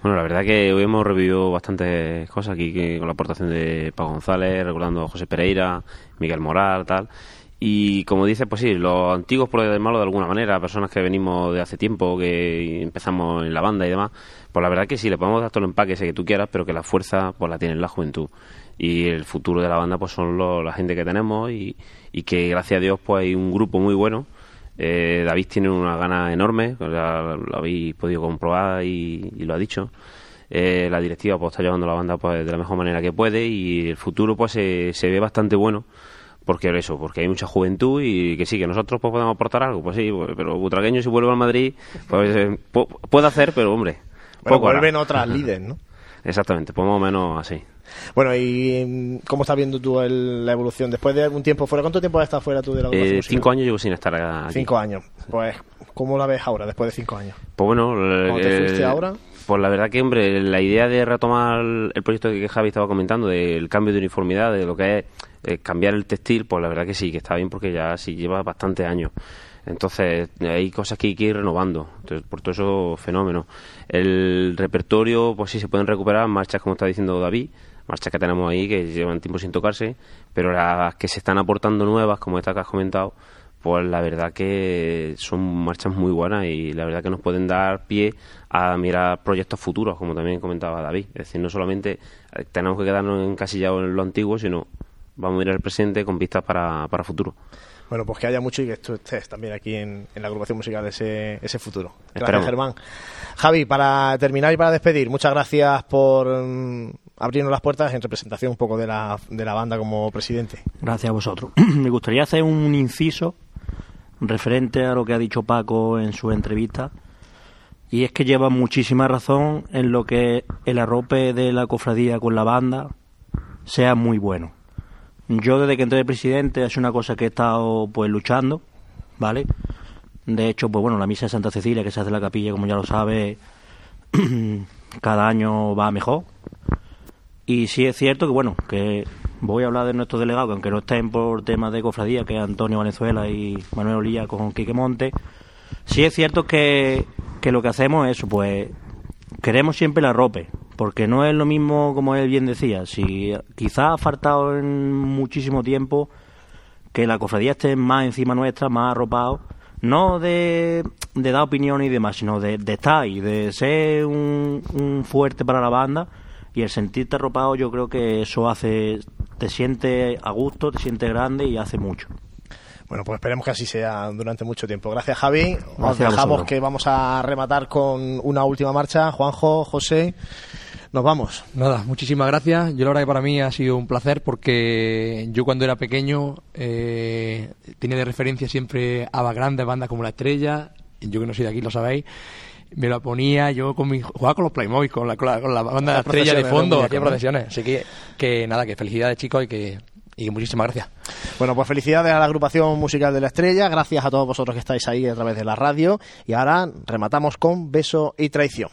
Bueno, la verdad que hoy hemos revivido bastantes cosas aquí con la aportación de Pau González, recordando a José Pereira, Miguel Moral, tal. Y como dices, pues sí, los antiguos por del malo de alguna manera, personas que venimos de hace tiempo, que empezamos en la banda y demás, pues la verdad que sí, le podemos dar todo el empaque ese que tú quieras, pero que la fuerza pues la tiene la juventud. Y el futuro de la banda pues son la gente que tenemos y, que gracias a Dios pues hay un grupo muy bueno. Eh, David tiene una gana enorme lo habéis podido comprobar y, lo ha dicho. Eh, la directiva pues está llevando la banda pues de la mejor manera que puede y el futuro pues se, se ve bastante bueno porque eso, porque hay mucha juventud y que sí, que nosotros pues, podemos aportar algo, pues sí, pues, pero Butragueño si vuelve al Madrid, pues eh, puede hacer, pero hombre, bueno, vuelven otras líderes, ¿no? Exactamente, pues más o menos así. Bueno, ¿y mm, cómo estás viendo tú la evolución? Después de algún tiempo fuera, ¿cuánto tiempo has estado fuera tú de la eh, Cinco años llevo sin estar aquí. Cinco años. Pues, ¿cómo la ves ahora, después de cinco años? Pues bueno... ¿Cómo te fuiste eh, ahora? Pues la verdad que, hombre, la idea de retomar el proyecto que Javi estaba comentando, del cambio de uniformidad, de lo que es eh, cambiar el textil, pues la verdad que sí, que está bien porque ya sí lleva bastantes años. Entonces, hay cosas que hay que ir renovando. Entonces, por todo eso, fenómeno. El repertorio, pues sí, se pueden recuperar marchas, como está diciendo David, marchas que tenemos ahí que llevan tiempo sin tocarse, pero las que se están aportando nuevas, como esta que has comentado, pues la verdad que son marchas muy buenas y la verdad que nos pueden dar pie a mirar proyectos futuros, como también comentaba David. Es decir, no solamente eh, tenemos que quedarnos encasillados en lo antiguo, sino vamos a mirar el presente con vistas para, para futuro. Bueno, pues que haya mucho y que tú estés también aquí en, la agrupación musical de ese, ese futuro. Gracias, Germán. Javi, para terminar y para despedir, muchas gracias por mm, abrirnos las puertas en representación un poco de la, de la banda como presidente. Gracias a vosotros. Me gustaría hacer un inciso referente a lo que ha dicho Paco en su entrevista. Y es que lleva muchísima razón en lo que el arrope de la cofradía con la banda sea muy bueno. Yo desde que entré de presidente es una cosa que he estado pues luchando, ¿vale? De hecho, pues bueno, la misa de Santa Cecilia que se hace en la capilla, como ya lo sabe, cada año va mejor. Y sí es cierto que, bueno, que voy a hablar de nuestros delegados, que aunque no estén por temas de cofradía, que es Antonio Valenzuela y Manuel Olía con Quique Monte, sí es cierto que, que lo que hacemos es, pues, queremos siempre la ropa, porque no es lo mismo, como él bien decía, si quizás ha faltado en muchísimo tiempo que la cofradía esté más encima nuestra, más arropado, no de, de dar opinión y demás, sino de, de estar ahí, de ser un, un fuerte para la banda y el sentirte arropado yo creo que eso hace, te siente a gusto, te siente grande y hace mucho. Bueno, pues esperemos que así sea durante mucho tiempo. Gracias, Javi. Os dejamos que vamos a rematar con una última marcha. Juanjo, José, nos vamos. Nada, muchísimas gracias. Yo la verdad que para mí ha sido un placer porque yo cuando era pequeño eh, tenía de referencia siempre a grandes bandas como La Estrella, yo que no soy de aquí lo sabéis, me lo ponía yo con mi, jugaba con los Playmobil, con la, con la, con la banda de La Estrella de fondo, procesiones. Así que, que nada, que felicidades chicos y que y muchísimas gracias. Bueno, pues felicidades a la agrupación musical de la estrella. Gracias a todos vosotros que estáis ahí a través de la radio. Y ahora rematamos con beso y traición.